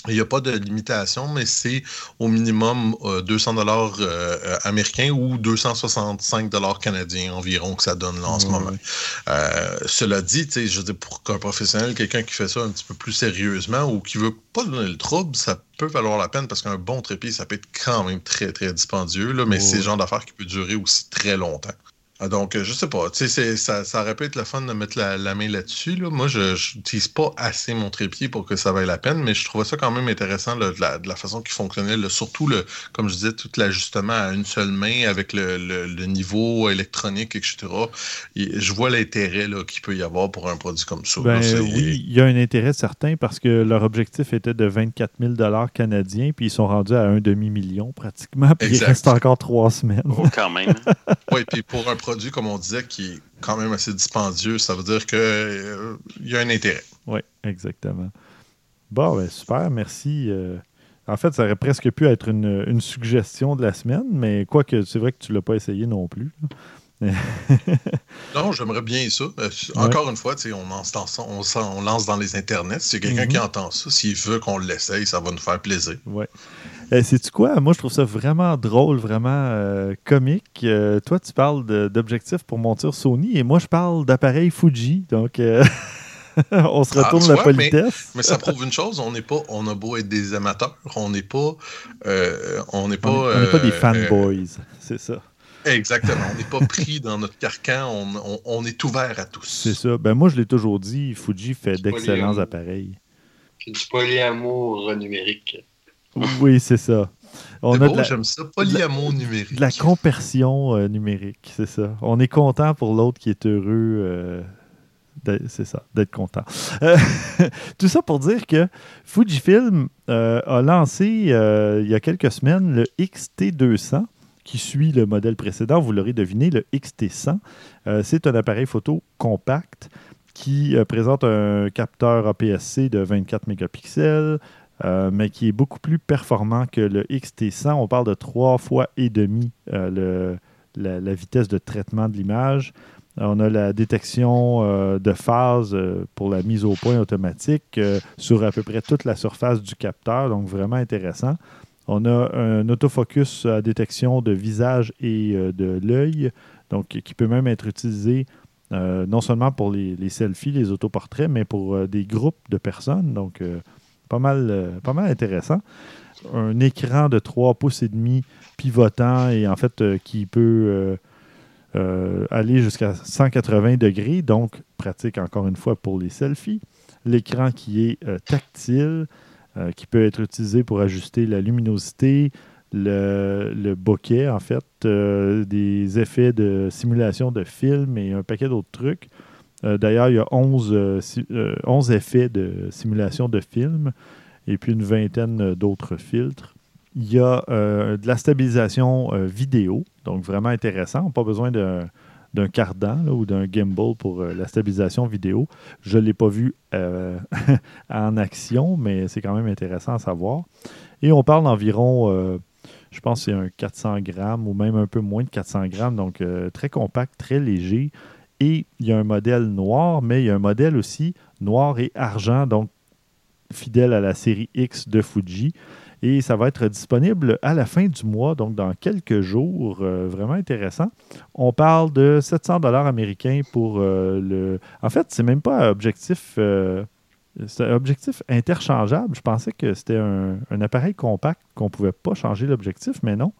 B: il n'y a pas de limitation, mais c'est au minimum 200 euh, dollars euh, américains ou 265 dollars canadiens environ que ça donne là en ce moment. Euh, cela dit, je veux pour qu'un professionnel, quelqu'un qui fait ça un petit peu plus sérieusement ou qui veut pas donner le trouble, ça peut valoir la peine parce qu'un bon trépied, ça peut être quand même très, très dispendieux, là, mais c'est le genre d'affaire qui peut durer aussi très longtemps. Ah, donc, euh, je sais pas. Tu sais, ça, ça aurait pu être le fun de mettre la, main là-dessus. Là. Moi, je n'utilise pas assez mon trépied pour que ça vaille la peine, mais je trouvais ça quand même intéressant de, la, de, la, façon qui fonctionnait. surtout, le, comme je disais, tout l'ajustement à une seule main avec le, le, niveau électronique, etc. Et je vois l'intérêt qu'il peut y avoir pour un produit comme ça.
A: Ben, oui, il y a un intérêt certain parce que leur objectif était de 24 000 canadiens, puis ils sont rendus à un demi-million pratiquement, puis il reste encore trois semaines.
D: Oh, quand même.
B: oui, puis pour un produit, comme on disait, qui est quand même assez dispendieux, ça veut dire qu'il euh, y a un intérêt.
A: Oui, exactement. Bon, ben, super, merci. Euh. en fait, ça aurait presque pu être une, suggestion de la semaine, mais quoique c'est vrai que tu ne l'as pas essayé non plus.
B: non, j'aimerais bien ça. Euh, encore une fois, on lance, dans, on, on, lance dans les internets. Si quelqu'un qui mhm. entend ça, s'il veut qu'on l'essaye, ça va nous faire plaisir.
A: Ouais. Euh, Sais-tu quoi? Moi, je trouve ça vraiment drôle, vraiment euh, comique. toi, tu parles d'objectifs pour monter Sony et moi, je parle d'appareils Fuji. Donc, on se ah, retourne la politesse.
B: Mais, ça prouve une chose on n'est pas, on a beau être des amateurs, on n'est pas, on n'est pas,
A: on n'est pas des fanboys, c'est ça.
B: Exactement. On n'est pas pris dans notre carcan. On, est ouvert à tous.
A: C'est ça. Ben moi, je l'ai toujours dit, Fuji fait d'excellents appareils.
C: C'est du polyamour numérique.
A: Oui, c'est ça.
B: On a j'aime ça, polyamour numérique.
A: De la compersion euh, numérique, c'est ça. On est content pour l'autre qui est heureux euh, c'est ça, d'être content. tout ça pour dire que Fujifilm a lancé il y a quelques semaines le XT200 qui suit le modèle précédent, vous l'aurez deviné, le XT100. c'est un appareil photo compact qui présente un capteur APS-C de 24 mégapixels, euh, mais qui est beaucoup plus performant que le XT100. On parle de trois fois et demi euh, la, vitesse de traitement de l'image. On a la détection euh, de phase pour la mise au point automatique sur à peu près toute la surface du capteur, donc vraiment intéressant. On a un autofocus à détection de visage et de l'œil, donc qui peut même être utilisé non seulement pour les, selfies, les autoportraits, mais pour des groupes de personnes. Donc, pas mal, euh, pas mal intéressant. Un écran de 3 pouces et demi pivotant et en fait euh, qui peut euh, aller jusqu'à 180 degrés, donc pratique encore une fois pour les selfies. L'écran qui est tactile, qui peut être utilisé pour ajuster la luminosité, le, le bokeh, en fait, des effets de simulation de film et un paquet d'autres trucs. Euh, d'ailleurs, il y a 11, euh, euh, effets de simulation de film et puis une vingtaine d'autres filtres. Il y a de la stabilisation vidéo, donc vraiment intéressant. Pas besoin d'un cardan ou d'un gimbal pour la stabilisation vidéo. Je ne l'ai pas vu en action, mais c'est quand même intéressant à savoir. Et on parle d'environ, je pense c'est un 400 grammes ou même un peu moins de 400 grammes, donc très compact, très léger. Et il y a un modèle noir, mais il y a un modèle aussi noir et argent, donc fidèle à la série X de Fuji. Et ça va être disponible à la fin du mois, donc dans quelques jours. Euh, vraiment intéressant. On parle de 700 dollars américains pour euh, le. En fait, c'est même pas objectif. Euh, c'est un objectif interchangeable. Je pensais que c'était un, un appareil compact qu'on ne pouvait pas changer l'objectif, mais non.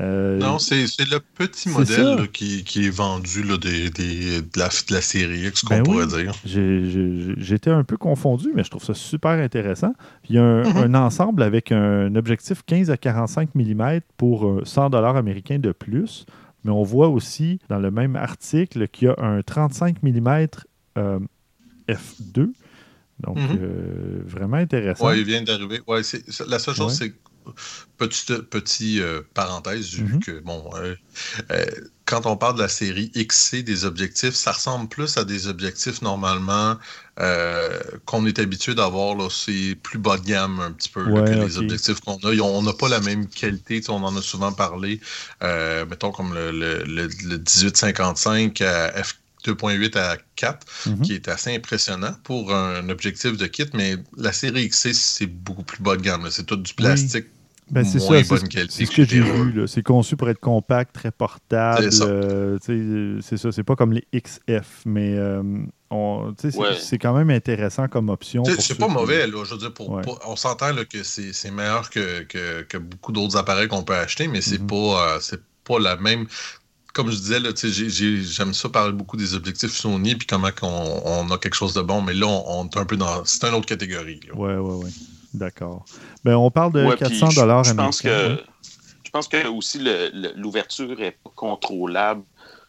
B: Euh, non, c'est le petit modèle qui, est vendu là, de, la, série X, qu'on ben pourrait dire.
A: J'étais un peu confondu, mais je trouve ça super intéressant. il y a un, mm-hmm. ensemble avec un objectif 15 à 45 mm pour 100 dollars américains de plus. Mais on voit aussi dans le même article qu'il y a un 35 mm f2. Donc, mm-hmm. euh, vraiment intéressant.
B: Oui, il vient d'arriver. Ouais, la seule chose, c'est Petite, petit euh, parenthèse, vu mhm. que, bon, euh, euh, quand on parle de la série XC des objectifs, ça ressemble plus à des objectifs normalement qu'on est habitué d'avoir. C'est plus bas de gamme un petit peu que les objectifs qu'on a. On n'a pas la même qualité, on en a souvent parlé. mettons comme le, le, le, 1855 f 2.8 à 4, mhm. qui est assez impressionnant pour un objectif de kit, mais la série XC, c'est beaucoup plus bas de gamme. C'est tout du plastique
A: ben, c'est ça, c'est ce que j'ai vu. C'est conçu pour être compact, très portable. Euh, c'est ça, c'est pas comme les XF, mais euh, c'est quand même intéressant comme option.
B: C'est pas mauvais, là. Je veux dire, on s'entend que c'est meilleur que, que, beaucoup d'autres appareils qu'on peut acheter, mais c'est pas, euh, pas la même comme je disais, j'aime ça parler beaucoup des objectifs Sony puis comment on, a quelque chose de bon, mais là, on, est un peu dans. C'est une autre catégorie.
A: Oui, oui, oui. D'accord. Ben, on parle de 400 dollars
D: je, pense que Je pense que aussi l'ouverture n'est pas contrôlable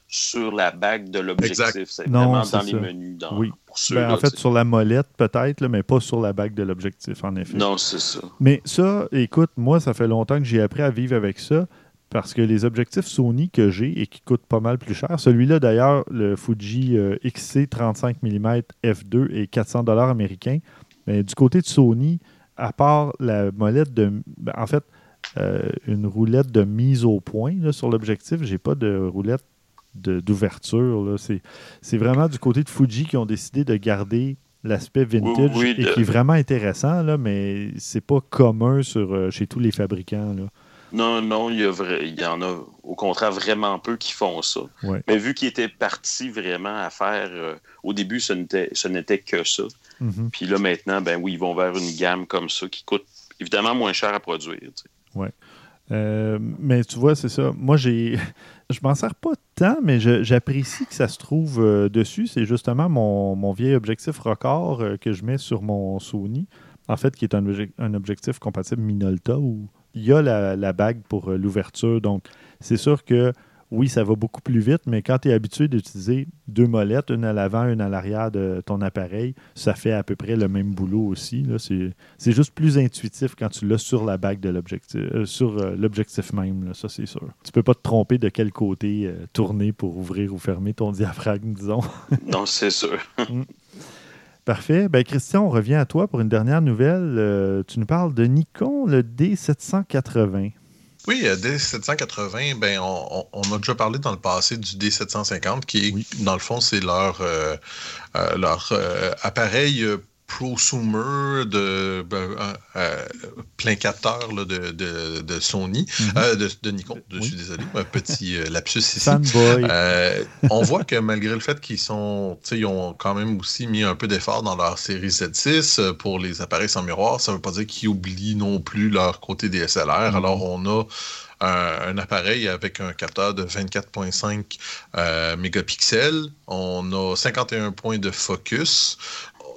D: sur la bague de l'objectif. C'est vraiment dans les menus. Dans,
A: oui. Ben, en fait, sur la molette, peut-être, mais pas sur la bague de l'objectif, en effet.
D: Non, c'est ça.
A: Mais ça, écoute, moi, ça fait longtemps que j'ai appris à vivre avec ça parce que les objectifs Sony que j'ai et qui coûtent pas mal plus cher, celui-là d'ailleurs, le Fuji euh, XC 35 mm f2 est 400 dollars américains. Mais du côté de Sony, à part la molette de. Ben, en fait, euh, une roulette de mise au point sur l'objectif, j'ai pas de roulette d'ouverture. C'est vraiment du côté de Fuji qui ont décidé de garder l'aspect vintage et qui est vraiment intéressant, là, mais c'est pas commun sur, euh, chez tous les fabricants. Là.
D: Non, non, il y, a il y en a au contraire vraiment peu qui font ça. Mais vu qu'ils étaient partis vraiment à faire, euh, au début, ce n'était que ça. Mm-hmm. Puis là, maintenant, ben oui, ils vont vers une gamme comme ça qui coûte évidemment moins cher à produire.
A: Oui. Euh, mais tu vois, c'est ça. Moi, j'ai. Je m'en sers pas tant, mais j'apprécie que ça se trouve euh, dessus. C'est justement mon, vieil objectif record que je mets sur mon Sony. En fait, qui est un, un objectif compatible Minolta où il y a la, bague pour euh, l'ouverture. Donc, c'est sûr que oui, ça va beaucoup plus vite, mais quand tu es habitué d'utiliser deux molettes, une à l'avant, une à l'arrière de ton appareil, ça fait à peu près le même boulot aussi. C'est juste plus intuitif quand tu l'as sur la bague de l'objectif, euh, sur euh, l'objectif même, ça c'est sûr. Tu peux pas te tromper de quel côté euh, tourner pour ouvrir ou fermer ton diaphragme, disons.
D: non, c'est sûr.
A: Parfait. Ben, Christian, on revient à toi pour une dernière nouvelle. tu nous parles de Nikon, le D780.
B: Oui, euh, D780, ben, on, on, a déjà parlé dans le passé du D750, qui est, dans le fond, c'est leur, euh, euh, leur appareil prosumer de ben, euh, plein capteur là, de, de, de, Sony, mhm. euh, de, de, Nikon, je suis désolé, un petit euh, lapsus ici. on voit que malgré le fait qu'ils sont, ils ont quand même aussi mis un peu d'effort dans leur série Z6 pour les appareils sans miroir, ça ne veut pas dire qu'ils oublient non plus leur côté DSLR. Mhm. Alors on a un, appareil avec un capteur de 24.5 mégapixels. On a 51 points de focus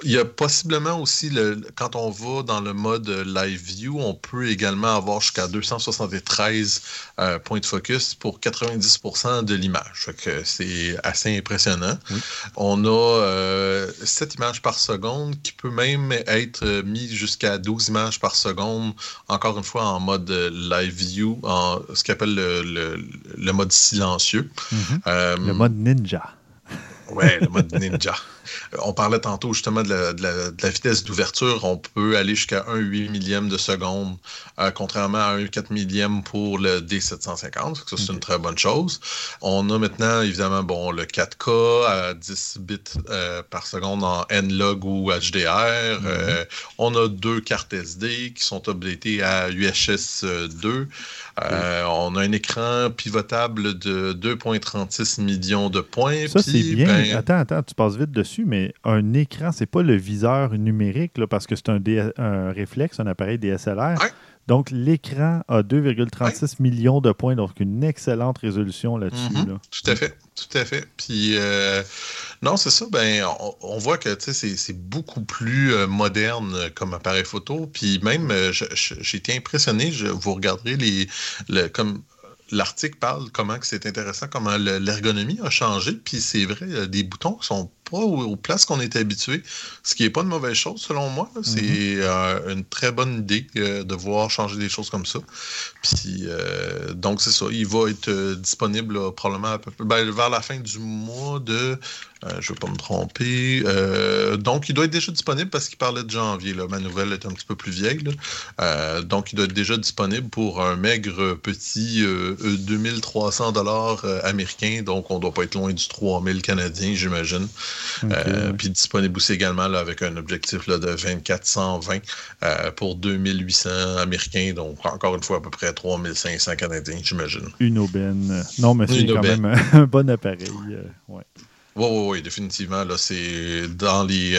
B: il y a possiblement aussi, le, quand on va dans le mode Live View, on peut également avoir jusqu'à 273 euh, points de focus pour 90% de l'image. C'est assez impressionnant. On a euh, 7 images par seconde qui peut même être mis jusqu'à 12 images par seconde, encore une fois en mode Live View, en ce qu'on appelle le, mode silencieux.
A: Mm-hmm. Euh, le mode ninja.
B: Oui, le mode ninja. On parlait tantôt justement de la, vitesse d'ouverture. On peut aller jusqu'à 1 8 millième de seconde, euh, contrairement à 1 4 millième pour le D750. Ça, c'est une très bonne chose. On a maintenant, évidemment, bon, le 4K à 10 bits euh, par seconde en N-Log ou HDR. Mhm. Euh, on a deux cartes SD qui sont updatées à UHS 2. on a un écran pivotable de 2,36 millions de points.
A: Ça, c'est bien. Ben, attends, attends, tu passes vite dessus mais un écran, c'est pas le viseur numérique, là, parce que c'est un, un, réflexe, un appareil DSLR. Donc, l'écran a 2,36 millions de points, donc une excellente résolution là-dessus.
B: Mm-hmm. Tout à fait, tout à fait. Puis, euh, non, c'est ça, ben, on, voit que c'est beaucoup plus euh, moderne comme appareil photo. Puis même, euh, j'ai été impressionné, je, vous regarderez les, comme l'article parle comment c'est intéressant, comment l'ergonomie a changé. Puis c'est vrai, des boutons sont pas aux, places qu'on est habitué, ce qui n'est pas une mauvaise chose selon moi. C'est mm-hmm. euh, une très bonne idée euh, de voir changer des choses comme ça. Puis euh, donc c'est ça, il va être disponible probablement à peu ben, vers la fin du mois de, je ne vais pas me tromper. donc il doit être déjà disponible parce qu'il parlait de janvier. Là. Ma nouvelle est un petit peu plus vieille. donc il doit être déjà disponible pour un maigre petit 2300 dollars américains. Donc on ne doit pas être loin du 3000 canadiens, j'imagine. Euh, puis disponible aussi également là, avec un objectif là, de 2420 euh, pour 2800 américains, donc encore une fois à peu près 3500 canadiens, j'imagine.
A: Une aubaine. Non, mais c'est quand même un bon appareil. Euh, oui,
B: oui, oui, définitivement. Là, c'est dans les.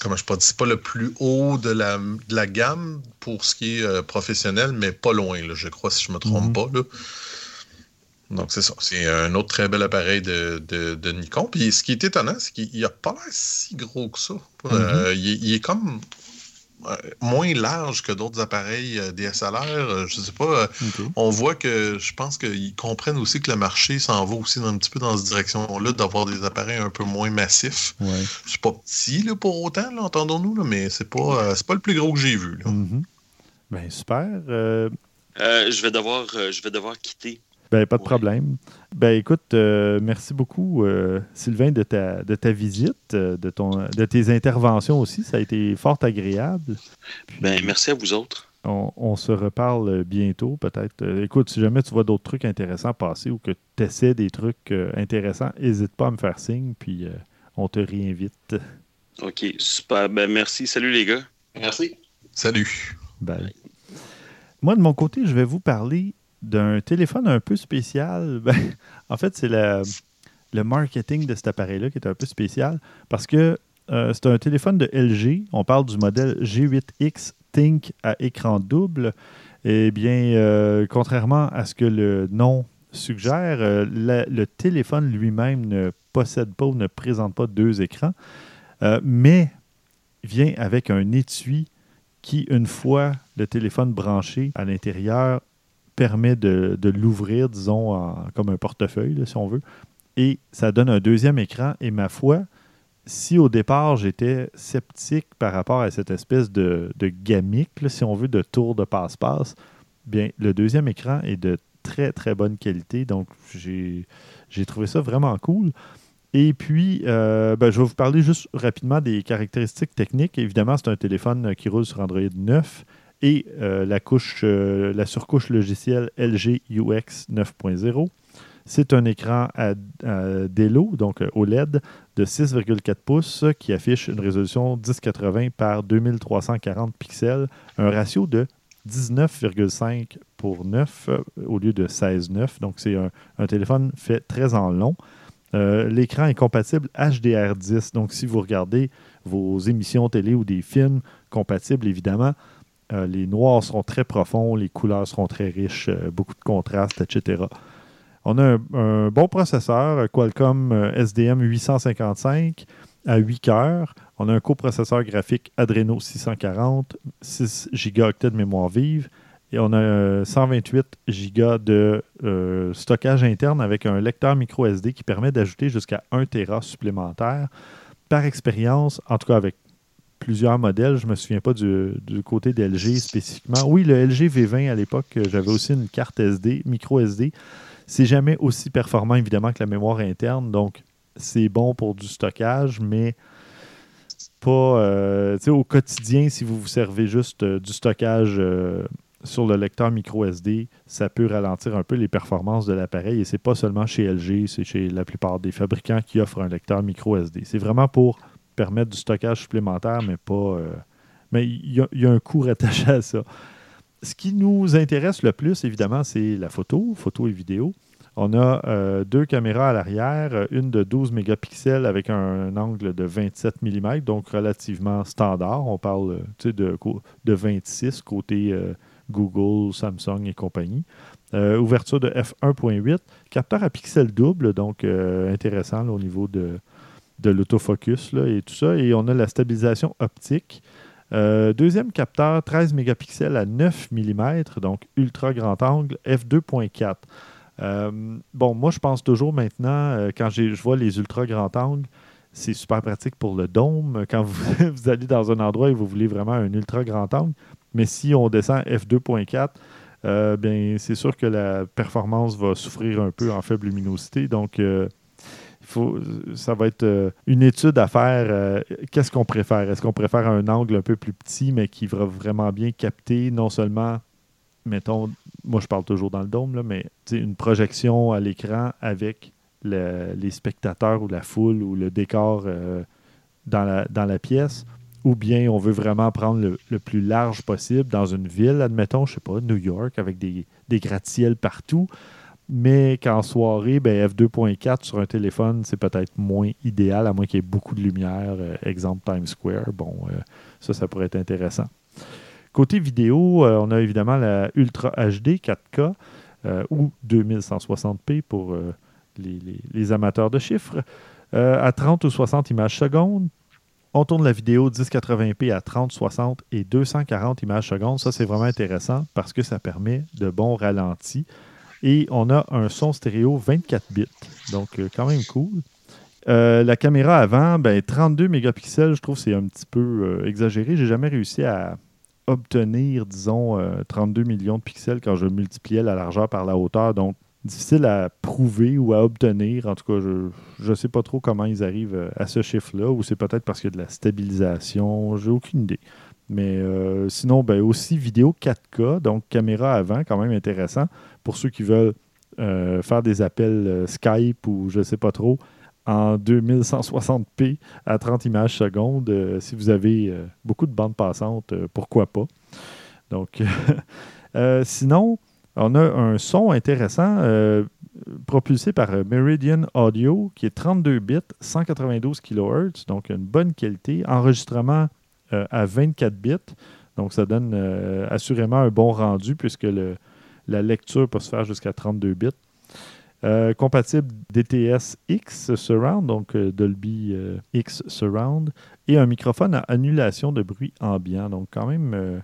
B: comment je peux dire, c'est pas le plus haut de la, de la gamme pour ce qui est professionnel, mais pas loin, là, je crois, si je me trompe mm-hmm. pas. Là. Donc, c'est ça. C'est un autre très bel appareil de, de, Nikon. Puis, ce qui est étonnant, c'est qu'il n'a pas l'air si gros que ça. Euh, mm-hmm. il, est comme euh, moins large que d'autres appareils euh, DSLR. je sais pas. On voit que je pense qu'ils comprennent aussi que le marché s'en va aussi un petit peu dans cette direction-là, d'avoir des appareils un peu moins massifs.
A: Ouais.
B: C'est pas petit là, pour autant, entendons-nous, mais c'est pas, c'est pas le plus gros que j'ai vu.
A: Mm-hmm. Ben, super.
D: je, vais devoir, je vais devoir quitter
A: ben, pas de problème. Ben, écoute, euh, merci beaucoup, euh, Sylvain, de ta, de ta visite, euh, de, ton, de tes interventions aussi. Ça a été fort agréable.
D: ben, merci à vous autres.
A: On, se reparle bientôt, peut-être. écoute, si jamais tu vois d'autres trucs intéressants passer ou que tu essaies des trucs intéressants, n'hésite pas à me faire signe, puis on te réinvite.
D: OK, super. Ben, merci. Salut, les gars.
C: Merci.
B: Salut.
A: Bye. Moi, de mon côté, je vais vous parler d'un téléphone un peu spécial. Ben, en fait, c'est le marketing de cet appareil-là qui est un peu spécial parce que euh, c'est un téléphone de LG. On parle du modèle G8X Think à écran double. Eh bien, euh, contrairement à ce que le nom suggère, euh, le téléphone lui-même ne possède pas ou ne présente pas deux écrans, mais vient avec un étui qui, une fois le téléphone branché à l'intérieur, permet de, l'ouvrir, disons, comme un portefeuille, si on veut. Et ça donne un deuxième écran. Et ma foi, si au départ j'étais sceptique par rapport à cette espèce de, de gamique, si on veut, de tour de passe-passe, bien, le deuxième écran est de très, très bonne qualité. Donc, j'ai trouvé ça vraiment cool. Et puis, euh, ben, je vais vous parler juste rapidement des caractéristiques techniques. Évidemment, c'est un téléphone qui roule sur Android 9 et euh, la, couche, euh, la surcouche logicielle LG UX 9.0. C'est un écran à, DELO, donc OLED, de 6,4 pouces qui affiche une résolution 1080 par 2340 pixels, un ratio de 19,5 pour 9 au lieu de 16,9. Donc, c'est un, téléphone fait très en long. Euh, l'écran est compatible HDR10. Donc, si vous regardez vos émissions télé ou des films compatibles, évidemment, euh, les noirs seront très profonds, les couleurs seront très riches, euh, beaucoup de contrastes, etc. On a un, bon processeur, Qualcomm SDM 855 à 8 cœurs. On a un coprocesseur graphique Adreno 640, 6 Go de mémoire vive, et on a 128 Go de euh, stockage interne avec un lecteur micro SD qui permet d'ajouter jusqu'à 1 Tera supplémentaire. Par expérience, en tout cas avec plusieurs modèles, je ne me souviens pas du, côté d'LG spécifiquement. Oui, le LG V20 à l'époque, j'avais aussi une carte SD, micro SD. C'est jamais aussi performant évidemment que la mémoire interne, donc c'est bon pour du stockage, mais pas euh, au quotidien, si vous vous servez juste euh, du stockage sur le lecteur micro SD, ça peut ralentir un peu les performances de l'appareil. Et ce n'est pas seulement chez LG, c'est chez la plupart des fabricants qui offrent un lecteur micro SD. C'est vraiment pour permettre du stockage supplémentaire, mais pas. Euh, mais il y, a un coût rattaché à ça. Ce qui nous intéresse le plus, évidemment, c'est la photo, photo et vidéo. On a euh, deux caméras à l'arrière, une de 12 mégapixels avec un, angle de 27 mm, donc relativement standard. On parle de, de 26 côté Google, Samsung et compagnie. Euh, ouverture de f1.8, capteur à pixels double, donc euh, intéressant au niveau de, de l'autofocus et tout ça. Et on a la stabilisation optique. Euh, deuxième capteur, 13 mégapixels à 9 mm, donc ultra grand angle, f2.4. bon, moi, je pense toujours maintenant, quand je vois les ultra grand angle, c'est super pratique pour le dôme. Quand vous, allez dans un endroit et vous voulez vraiment un ultra grand angle, mais si on descend F2.4, euh, bien, c'est sûr que la performance va souffrir un peu en faible luminosité. Donc, euh, faut, ça va être euh, une étude à faire. Qu'est-ce qu'on préfère? Est-ce qu'on préfère un angle un peu plus petit, mais qui va vraiment bien capter non seulement, mettons, moi je parle toujours dans le dôme, là, mais une projection à l'écran avec les spectateurs ou la foule ou le décor dans, la, dans la pièce? ou bien on veut vraiment prendre le, plus large possible dans une ville, admettons, je sais pas, New York, avec des gratte-ciels partout, mais qu'en soirée, ben, F2.4 sur un téléphone, c'est peut-être moins idéal, à moins qu'il y ait beaucoup de lumière, euh, exemple Times Square. Bon, euh, ça, ça pourrait être intéressant. Côté vidéo, euh, on a évidemment la Ultra HD 4K ou 2160p pour les, les, amateurs de chiffres, à 30 ou 60 images secondes, on tourne la vidéo 1080p à 30, 60 et 240 images secondes. Ça, c'est vraiment intéressant parce que ça permet de bons ralentis. Et on a un son stéréo 24 bits. Donc, euh, quand même cool. Euh, la caméra avant, ben, 32 mégapixels, je trouve c'est un petit peu euh, exagéré. J'ai jamais réussi à obtenir, disons, 32 millions de pixels quand je multipliais la largeur par la hauteur. Donc, difficile à prouver ou à obtenir. En tout cas, je ne sais pas trop comment ils arrivent à ce chiffre-là, ou c'est peut-être parce qu'il y a de la stabilisation, j'ai aucune idée. Mais sinon, ben, aussi vidéo 4K, donc caméra avant, quand même intéressant. Pour ceux qui veulent euh, faire des appels Skype ou je ne sais pas trop, en 2160p à 30 images secondes, si vous avez beaucoup de bandes passantes, pourquoi pas. Donc, sinon, on a un son intéressant euh, propulsé par euh, Meridian Audio qui est 32 bits, 192 kHz, donc une bonne qualité. Enregistrement euh, à 24 bits, donc ça donne assurément un bon rendu puisque la lecture peut se faire jusqu'à 32 bits. compatible DTS X Surround, donc Dolby X Surround, et un microphone à annulation de bruit ambiant. Donc quand même,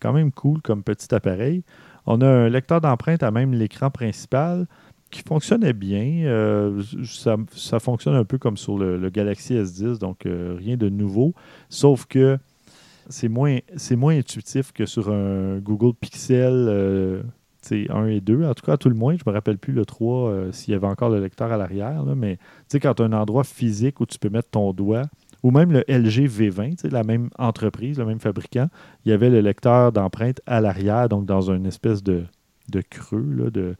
A: quand même cool comme petit appareil. On a un lecteur d'empreintes à même l'écran principal qui fonctionnait bien. Euh, ça, fonctionne un peu comme sur le, Galaxy S10, donc euh, rien de nouveau. Sauf que c'est moins intuitif que sur un Google Pixel 1 et 2. En tout cas, à tout le moins, je ne me rappelle plus le 3 s'il y avait encore le lecteur à l'arrière. Mais quand tu as un endroit physique où tu peux mettre ton doigt, ou même le LG V20, la même entreprise, le même fabricant, il y avait le lecteur d'empreintes à l'arrière, donc dans une espèce de, creux. De...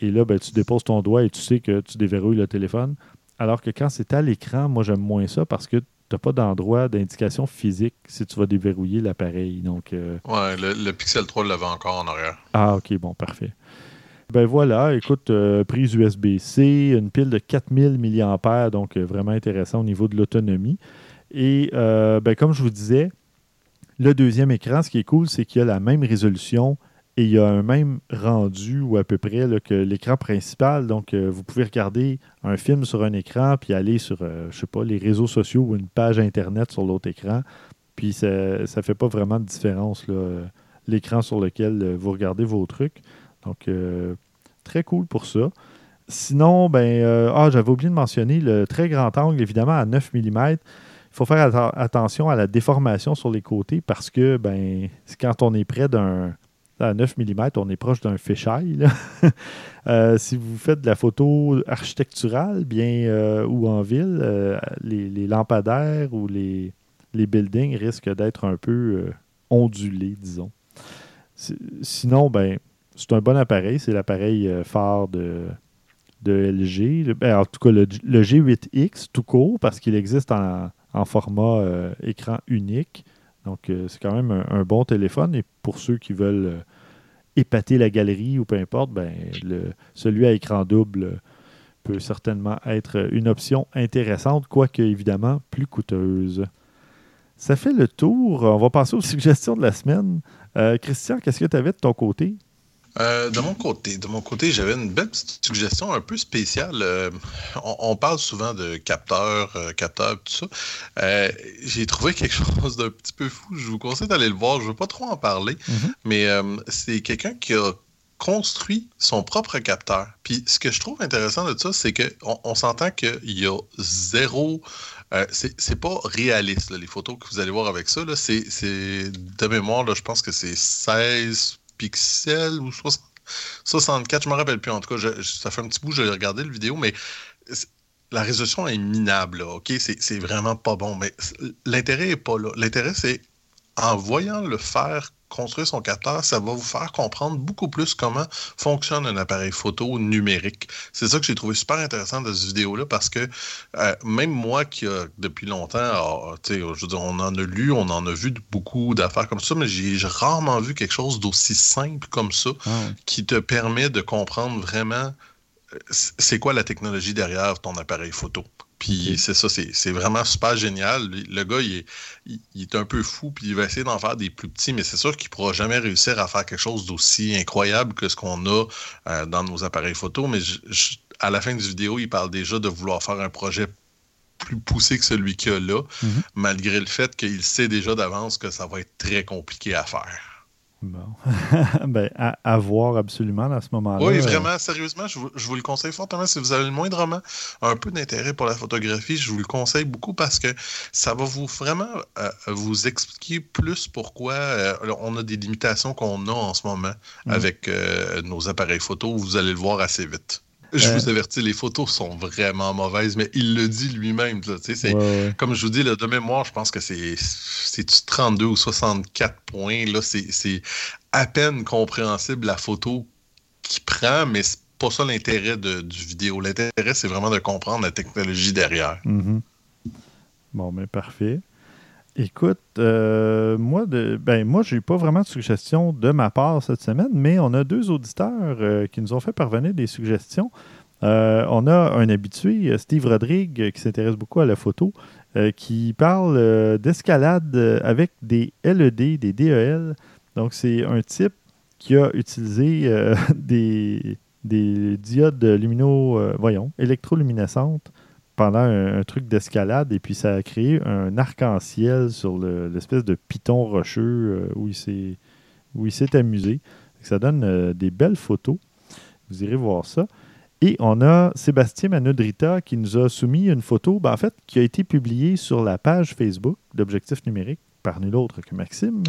A: Et là, ben, tu déposes ton doigt et tu sais que tu déverrouilles le téléphone. Alors que quand c'est à l'écran, moi j'aime moins ça parce que tu n'as pas d'endroit d'indication physique si tu vas déverrouiller l'appareil. Donc,
B: euh, Ouais, le, le Pixel 3 l'avait encore en arrière.
A: Ah, ok, bon, parfait. Ben voilà, écoute, euh, prise USB-C, une pile de 4000 mAh, donc euh, vraiment intéressant au niveau de l'autonomie. Et ben, comme je vous disais, le deuxième écran, ce qui est cool, c'est qu'il a la même résolution et il y a un même rendu ou à peu près que l'écran principal. Donc, vous pouvez regarder un film sur un écran puis aller sur, je sais pas, les réseaux sociaux ou une page Internet sur l'autre écran. Puis ça ne fait pas vraiment de différence, l'écran sur lequel vous regardez vos trucs. Donc, euh, très cool pour ça. Sinon, ben, euh, ah, j'avais oublié de mentionner le très grand angle, évidemment, à 9 mm. Il faut faire attention à la déformation sur les côtés parce que ben, quand on est près d'un. À 9 mm, on est proche d'un fisheye. Euh, si vous faites de la photo architecturale, bien, ou en ville, les, lampadaires ou les, buildings risquent d'être un peu ondulés, disons. Sinon, ben, c'est un bon appareil. C'est l'appareil euh, phare de, LG. Ben, en tout cas, le, G8X tout court, parce qu'il existe en, format euh, écran unique. Donc, euh, c'est quand même un, bon téléphone. Et pour ceux qui veulent épater la galerie ou peu importe, ben, le, celui à écran double peut certainement être une option intéressante, quoique évidemment plus coûteuse. Ça fait le tour. On va passer aux suggestions de la semaine. Christian, qu'est-ce que tu avais de ton côté?
B: Euh, de mon côté, de mon côté, j'avais une belle petite suggestion un peu spéciale. Euh, on, parle souvent de capteurs, euh, capteurs, tout ça. J'ai trouvé quelque chose d'un petit peu fou. Je vous conseille d'aller le voir. Je ne veux pas trop en parler, mm-hmm. mais c'est quelqu'un qui a construit son propre capteur. Puis ce que je trouve intéressant de ça, c'est qu'on on, s'entend qu'il y a zéro. c'est pas réaliste, les photos que vous allez voir avec ça. C'est de mémoire, là, je pense que c'est 16 pixels ou 64, je me rappelle plus. En tout cas, ça fait un petit bout j'ai regardé le vidéo, mais la résolution est minable. OK, c'est vraiment pas bon. Mais l'intérêt n'est pas là. L'intérêt, c'est en voyant le faire construire son capteur, ça va vous faire comprendre beaucoup plus comment fonctionne un appareil photo numérique. C'est ça que j'ai trouvé super intéressant de cette vidéo-là parce que euh, même moi qui, depuis longtemps, ah, je veux on en a lu, on en a vu beaucoup d'affaires comme ça, mais j'ai rarement vu quelque chose d'aussi simple comme ça ah qui te permet de comprendre vraiment euh, c'est quoi la technologie derrière ton appareil photo. Puis c'est ça, c'est vraiment super génial. Le gars, il est, un peu fou, puis il va essayer d'en faire des plus petits, mais c'est sûr qu'il ne pourra jamais réussir à faire quelque chose d'aussi incroyable que ce qu'on a euh, dans nos appareils photo. Mais à la fin du vidéo, il parle déjà de vouloir faire un projet plus poussé que celui qu'il a là, mm-hmm. malgré le fait qu'il sait déjà d'avance que ça va être très compliqué à faire.
A: Bon. ben, à, voir absolument à ce moment-là.
B: Oui, vraiment, sérieusement, je vous, le conseille fortement. Si vous avez le moindrement un peu d'intérêt pour la photographie, je vous le conseille beaucoup parce que ça va vous vraiment euh, vous expliquer plus pourquoi euh, on a des limitations qu'on a en ce moment mm. avec euh, nos appareils photo. Vous allez le voir assez vite. Je vous avertis, les photos sont vraiment mauvaises, mais il le dit lui-même. Comme je vous dis, là, de mémoire, je pense que c'est 32 ou 64 points. C'est à peine compréhensible la photo qu'il prend, mais c'est pas ça l'intérêt du vidéo. L'intérêt, c'est vraiment de comprendre la technologie derrière.
A: Mm-hmm. Bon, mais parfait. Écoute, euh, moi, de, ben, moi, j'ai pas vraiment de suggestions de ma part cette semaine, mais on a deux auditeurs euh, qui nous ont fait parvenir des suggestions. Euh, on a un habitué, Steve Rodrigue, qui s'intéresse beaucoup à la photo, qui parle d'escalade avec des LED, des DEL. Donc, c'est un type qui a utilisé des, des diodes lumino, voyons, électroluminescentes pendant un, truc d'escalade et puis ça a créé un arc-en-ciel sur l'espèce de piton rocheux euh, où il s'est amusé. Ça donne des belles photos. Vous irez voir ça. Et on a Sébastien Manudrita qui nous a soumis une photo, ben, en fait, qui a été publiée sur la page Facebook d'Objectif numérique par nul autre que Maxime.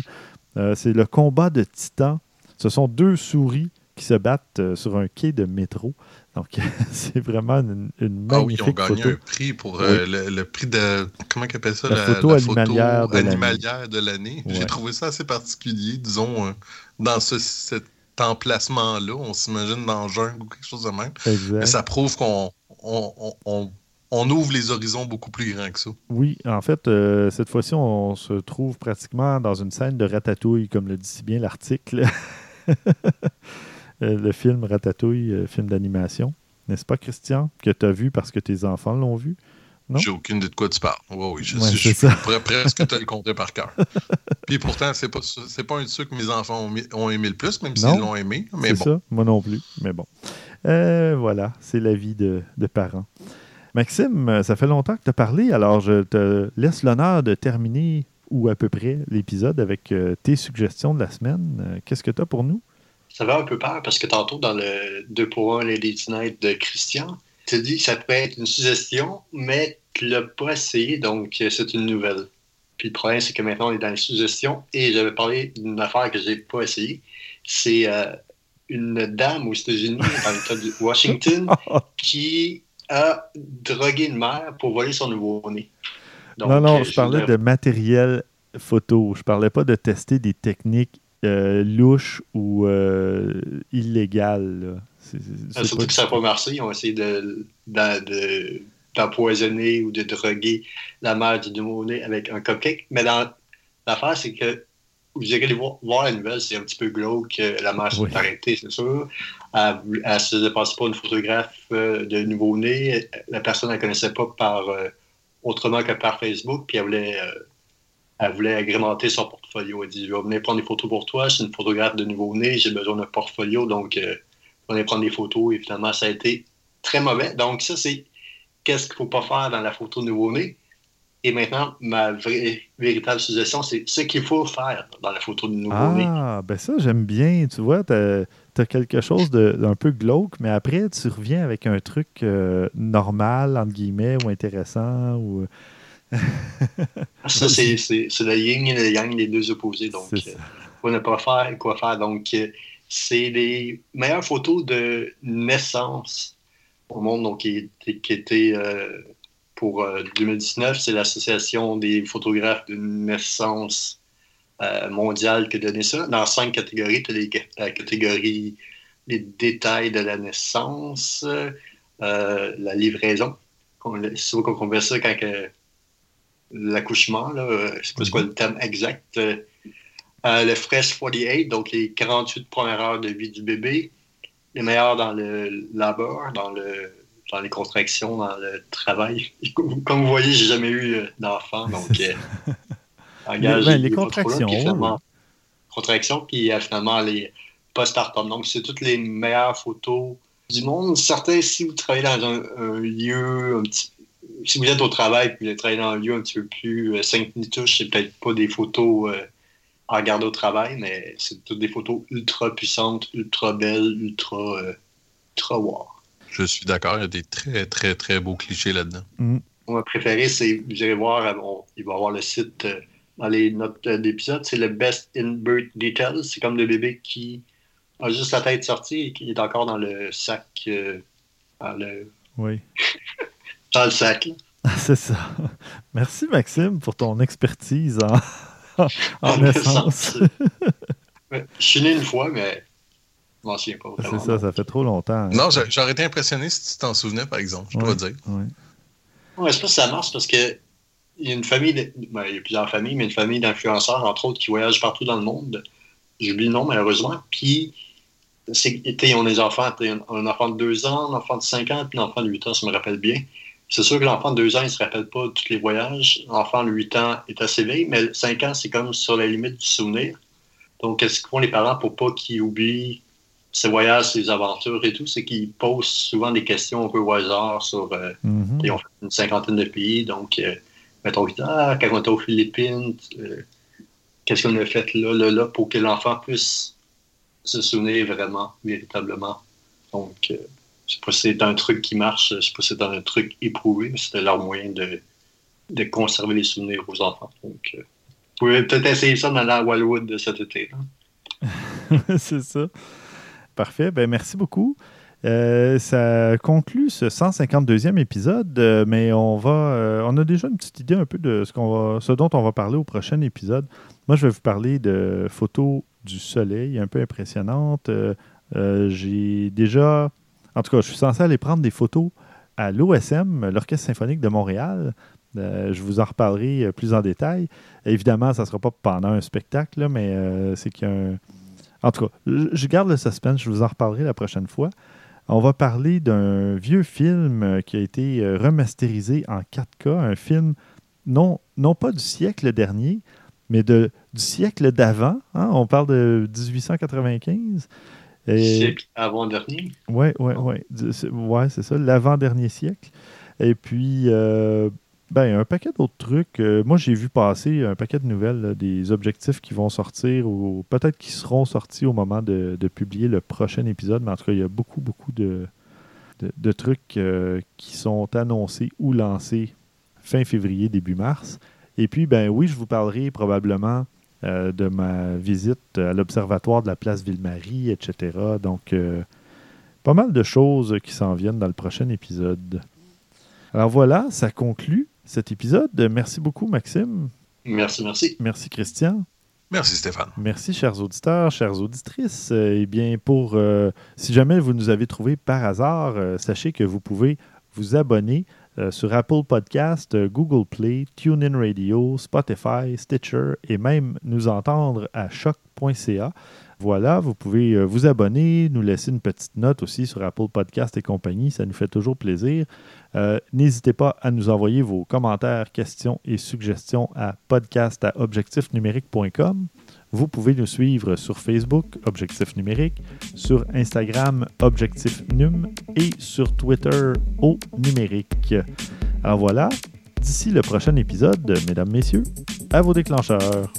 A: c'est le combat de titans. Ce sont deux souris qui se battent sur un quai de métro. Donc, c'est vraiment une, une magnifique
B: Ah oui, ils ont gagné un prix pour euh, le, prix de... Comment ça?
A: La, photo animalière
B: de l'année. J'ai trouvé ça assez particulier, disons, euh, dans ce, cet emplacement-là. On s'imagine dans le jungle ou quelque chose de même. Mais ça prouve qu'on on, ouvre les horizons beaucoup plus grands que ça.
A: Oui, en fait, euh, cette fois-ci, on se trouve pratiquement dans une scène de ratatouille, comme le dit si bien l'article. Euh, le film Ratatouille, euh, film d'animation. N'est-ce pas, Christian, que tu as vu parce que tes enfants l'ont vu?
B: J'ai aucune idée de quoi tu parles. oui, je, suis presque te le compter par cœur. Puis pourtant, c'est pas, pas un de ceux que mes enfants ont, aimé le plus, même s'ils l'ont aimé.
A: C'est ça, moi non plus. Mais bon. Euh, voilà, c'est la vie de, de, parents. Maxime, ça fait longtemps que tu as parlé, alors je te laisse l'honneur de terminer, ou à peu près, l'épisode avec tes suggestions de la semaine. Qu'est-ce que tu as pour nous?
C: Ça va un peu peur parce que tantôt, dans le 2 pour 1 Lady Night de Christian, tu dis que ça peut être une suggestion, mais tu l'as pas essayé, donc euh, c'est une nouvelle. Puis le problème, c'est que maintenant, on est dans les suggestions et j'avais parlé d'une affaire que j'ai pas essayé. C'est euh, une dame aux États-Unis, dans l'État de Washington, qui a drogué une mère pour voler son nouveau-né.
A: Non, non, euh, je parlais de matériel photo. Je parlais pas de tester des techniques euh, louche ou euh, illégal.
C: Ah, surtout que ça n'a pas marché. Ils ont essayé d'empoisonner ou de droguer la mère du nouveau-né avec un cupcake. Mais l'affaire, c'est que vous irez voir, voir la nouvelle, c'est un petit peu glauque. La mère s'est arrêtée, c'est sûr. Elle ne se dépasse pas une photographe euh, de nouveau-né. La personne ne la connaissait pas par, autrement que par Facebook. Puis elle voulait elle voulait agrémenter son portfolio. Elle dit Je vais venir prendre des photos pour toi, je suis une photographe de nouveau-né, j'ai besoin d'un portfolio, donc euh, vais prendre des photos. Et finalement, ça a été très mauvais. Donc, ça, c'est qu'est-ce qu'il ne faut pas faire dans la photo de nouveau-né. Et maintenant, ma véritable suggestion, c'est ce qu'il faut faire dans la photo de nouveau-né.
A: Ah, ben ça, j'aime bien. Tu vois, tu as, quelque chose d'un peu glauque, mais après, tu reviens avec un truc euh, normal, entre guillemets, ou intéressant, ou
C: ça, c'est le yin et le yang, les deux opposés. Donc, euh, faut ne pas faire et quoi faire. Donc, euh, c'est les meilleures photos de naissance au monde donc, qui, qui étaient euh, pour 2019. C'est l'Association des photographes de naissance mondiale qui a donné ça. Dans cinq catégories, tu as la catégorie les détails de la naissance, la livraison. C'est qu'on qu'on ça quand l'accouchement, là, euh, je sais pas quoi le terme exact. Euh, euh, le Fresh 48, donc les 48 premières heures de vie du bébé, les meilleurs dans le labeur, dans le dans les contractions, dans le travail. Comme vous voyez, j'ai jamais eu d'enfant, donc
A: engage, les, les contractions.
C: Là, contractions, puis finalement les post-partum. Donc, c'est toutes les meilleures photos du monde. Certains, si vous travaillez dans un, un lieu un petit si vous êtes au travail puis vous travaillez dans un lieu un petit peu plus 5 euh, touches, c'est peut-être pas des photos euh, à regarder au travail, mais c'est toutes des photos ultra puissantes, ultra belles, ultra, euh, ultra wow.
B: Je suis d'accord, il y a des très, très, très beaux clichés là-dedans.
A: Mm.
C: Mon préféré, c'est, vous allez voir, il va y avoir le site dans les notes d'épisode, c'est le Best in Birth Details. C'est comme le bébé qui a juste la tête sortie et qui est encore dans le sac. dans le...
A: Oui.
C: dans le sac.
A: C'est ça. Merci, Maxime, pour ton expertise en, en, naissance.
C: je suis né une fois, mais je m'en souviens pas.
A: C'est ça, ça fait trop longtemps. Hein.
B: Non, j'aurais été impressionné si tu t'en souvenais, par exemple, je dois dire.
A: Oui.
C: Ouais, je sais pas si ça marche parce que il y a une famille, ben, il y a plusieurs familles, mais une famille d'influenceurs, entre autres, qui voyagent partout dans le monde. J'oublie le nom, malheureusement. Puis, ils ont des enfants, un enfant de 2 ans, un enfant de 5 ans, puis un enfant de 8 ans, ça me rappelle bien. C'est sûr que l'enfant de 2 ans, il ne se rappelle pas tous les voyages. L'enfant de 8 ans est assez vieille, mais 5 ans, c'est comme sur la limite du souvenir. Donc, qu'est-ce qu'ils font les parents pour pas qu'ils oublient ses voyages, ses aventures et tout? C'est qu'ils posent souvent des questions un peu au hasard sur. Euh,
A: mm-hmm.
C: Ils ont fait une cinquantaine de pays. Donc, euh, mettons, ah, quand on était aux Philippines, euh, qu'est-ce qu'on a fait là, là, là, pour que l'enfant puisse se souvenir vraiment, véritablement? Donc, euh, sais pas si c'est un truc qui marche, je sais pas si c'est un truc éprouvé, mais c'était leur moyen de, de conserver les souvenirs aux enfants. Donc, euh, vous pouvez peut-être essayer ça dans la Wildwood de cet été.
A: c'est ça. Parfait. Ben, merci beaucoup. Euh, ça conclut ce 152e épisode, euh, mais on va, on a déjà une petite idée un peu de ce, qu'on va, ce dont on va parler au prochain épisode. Moi, je vais vous parler de photos du soleil un peu impressionnantes. j'ai déjà, en tout cas, je suis censé aller prendre des photos à l'OSM, l'Orchestre symphonique de Montréal. je vous en reparlerai plus en détail. Évidemment, ça ne sera pas pendant un spectacle, mais c'est qu'il y a un... En tout cas, je garde le suspense, je vous en reparlerai la prochaine fois. On va parler d'un vieux film euh, qui a été euh, remasterisé en 4K, un film non, non pas du siècle dernier, mais de, du siècle d'avant. Hein. On parle de 1895.
C: Siècle avant-dernier.
A: Oui, oui, oui. Ouais, c'est ça, l'avant-dernier siècle. Et puis, euh, ben, un paquet d'autres trucs. Euh, moi, j'ai vu passer un paquet de nouvelles, des objectifs qui vont sortir ou peut-être qui seront sortis au moment de, publier le prochain épisode. Mais en tout cas, il y a beaucoup, beaucoup de, de, trucs euh, qui sont annoncés ou lancés fin février, début mars. Et puis, ben oui, je vous parlerai probablement euh, de ma visite à l'Observatoire de la place Ville-Marie, etc. Donc, pas mal de choses qui s'en viennent dans le prochain épisode. Alors voilà, ça conclut cet épisode. Merci beaucoup, Maxime.
C: Merci, merci.
A: Merci, Christian.
B: Merci, Stéphane.
A: Merci, chers auditeurs, chères auditrices. Eh bien, pour euh, si jamais vous nous avez trouvé par hasard, euh, sachez que vous pouvez vous abonner euh, sur Apple Podcast, Google Play, TuneIn Radio, Spotify, Stitcher et même nous entendre à choc.ca. Voilà, vous pouvez euh, vous abonner, nous laisser une petite note aussi sur Apple Podcast et compagnie, ça nous fait toujours plaisir. Euh, n'hésitez pas à nous envoyer vos commentaires, questions et suggestions à podcast@objectifnumérique.com. Vous pouvez nous suivre sur Facebook, Objectif Numérique, sur Instagram, Objectif Num et sur Twitter, au Numérique. Alors voilà, d'ici le prochain épisode, mesdames, messieurs, à vos déclencheurs.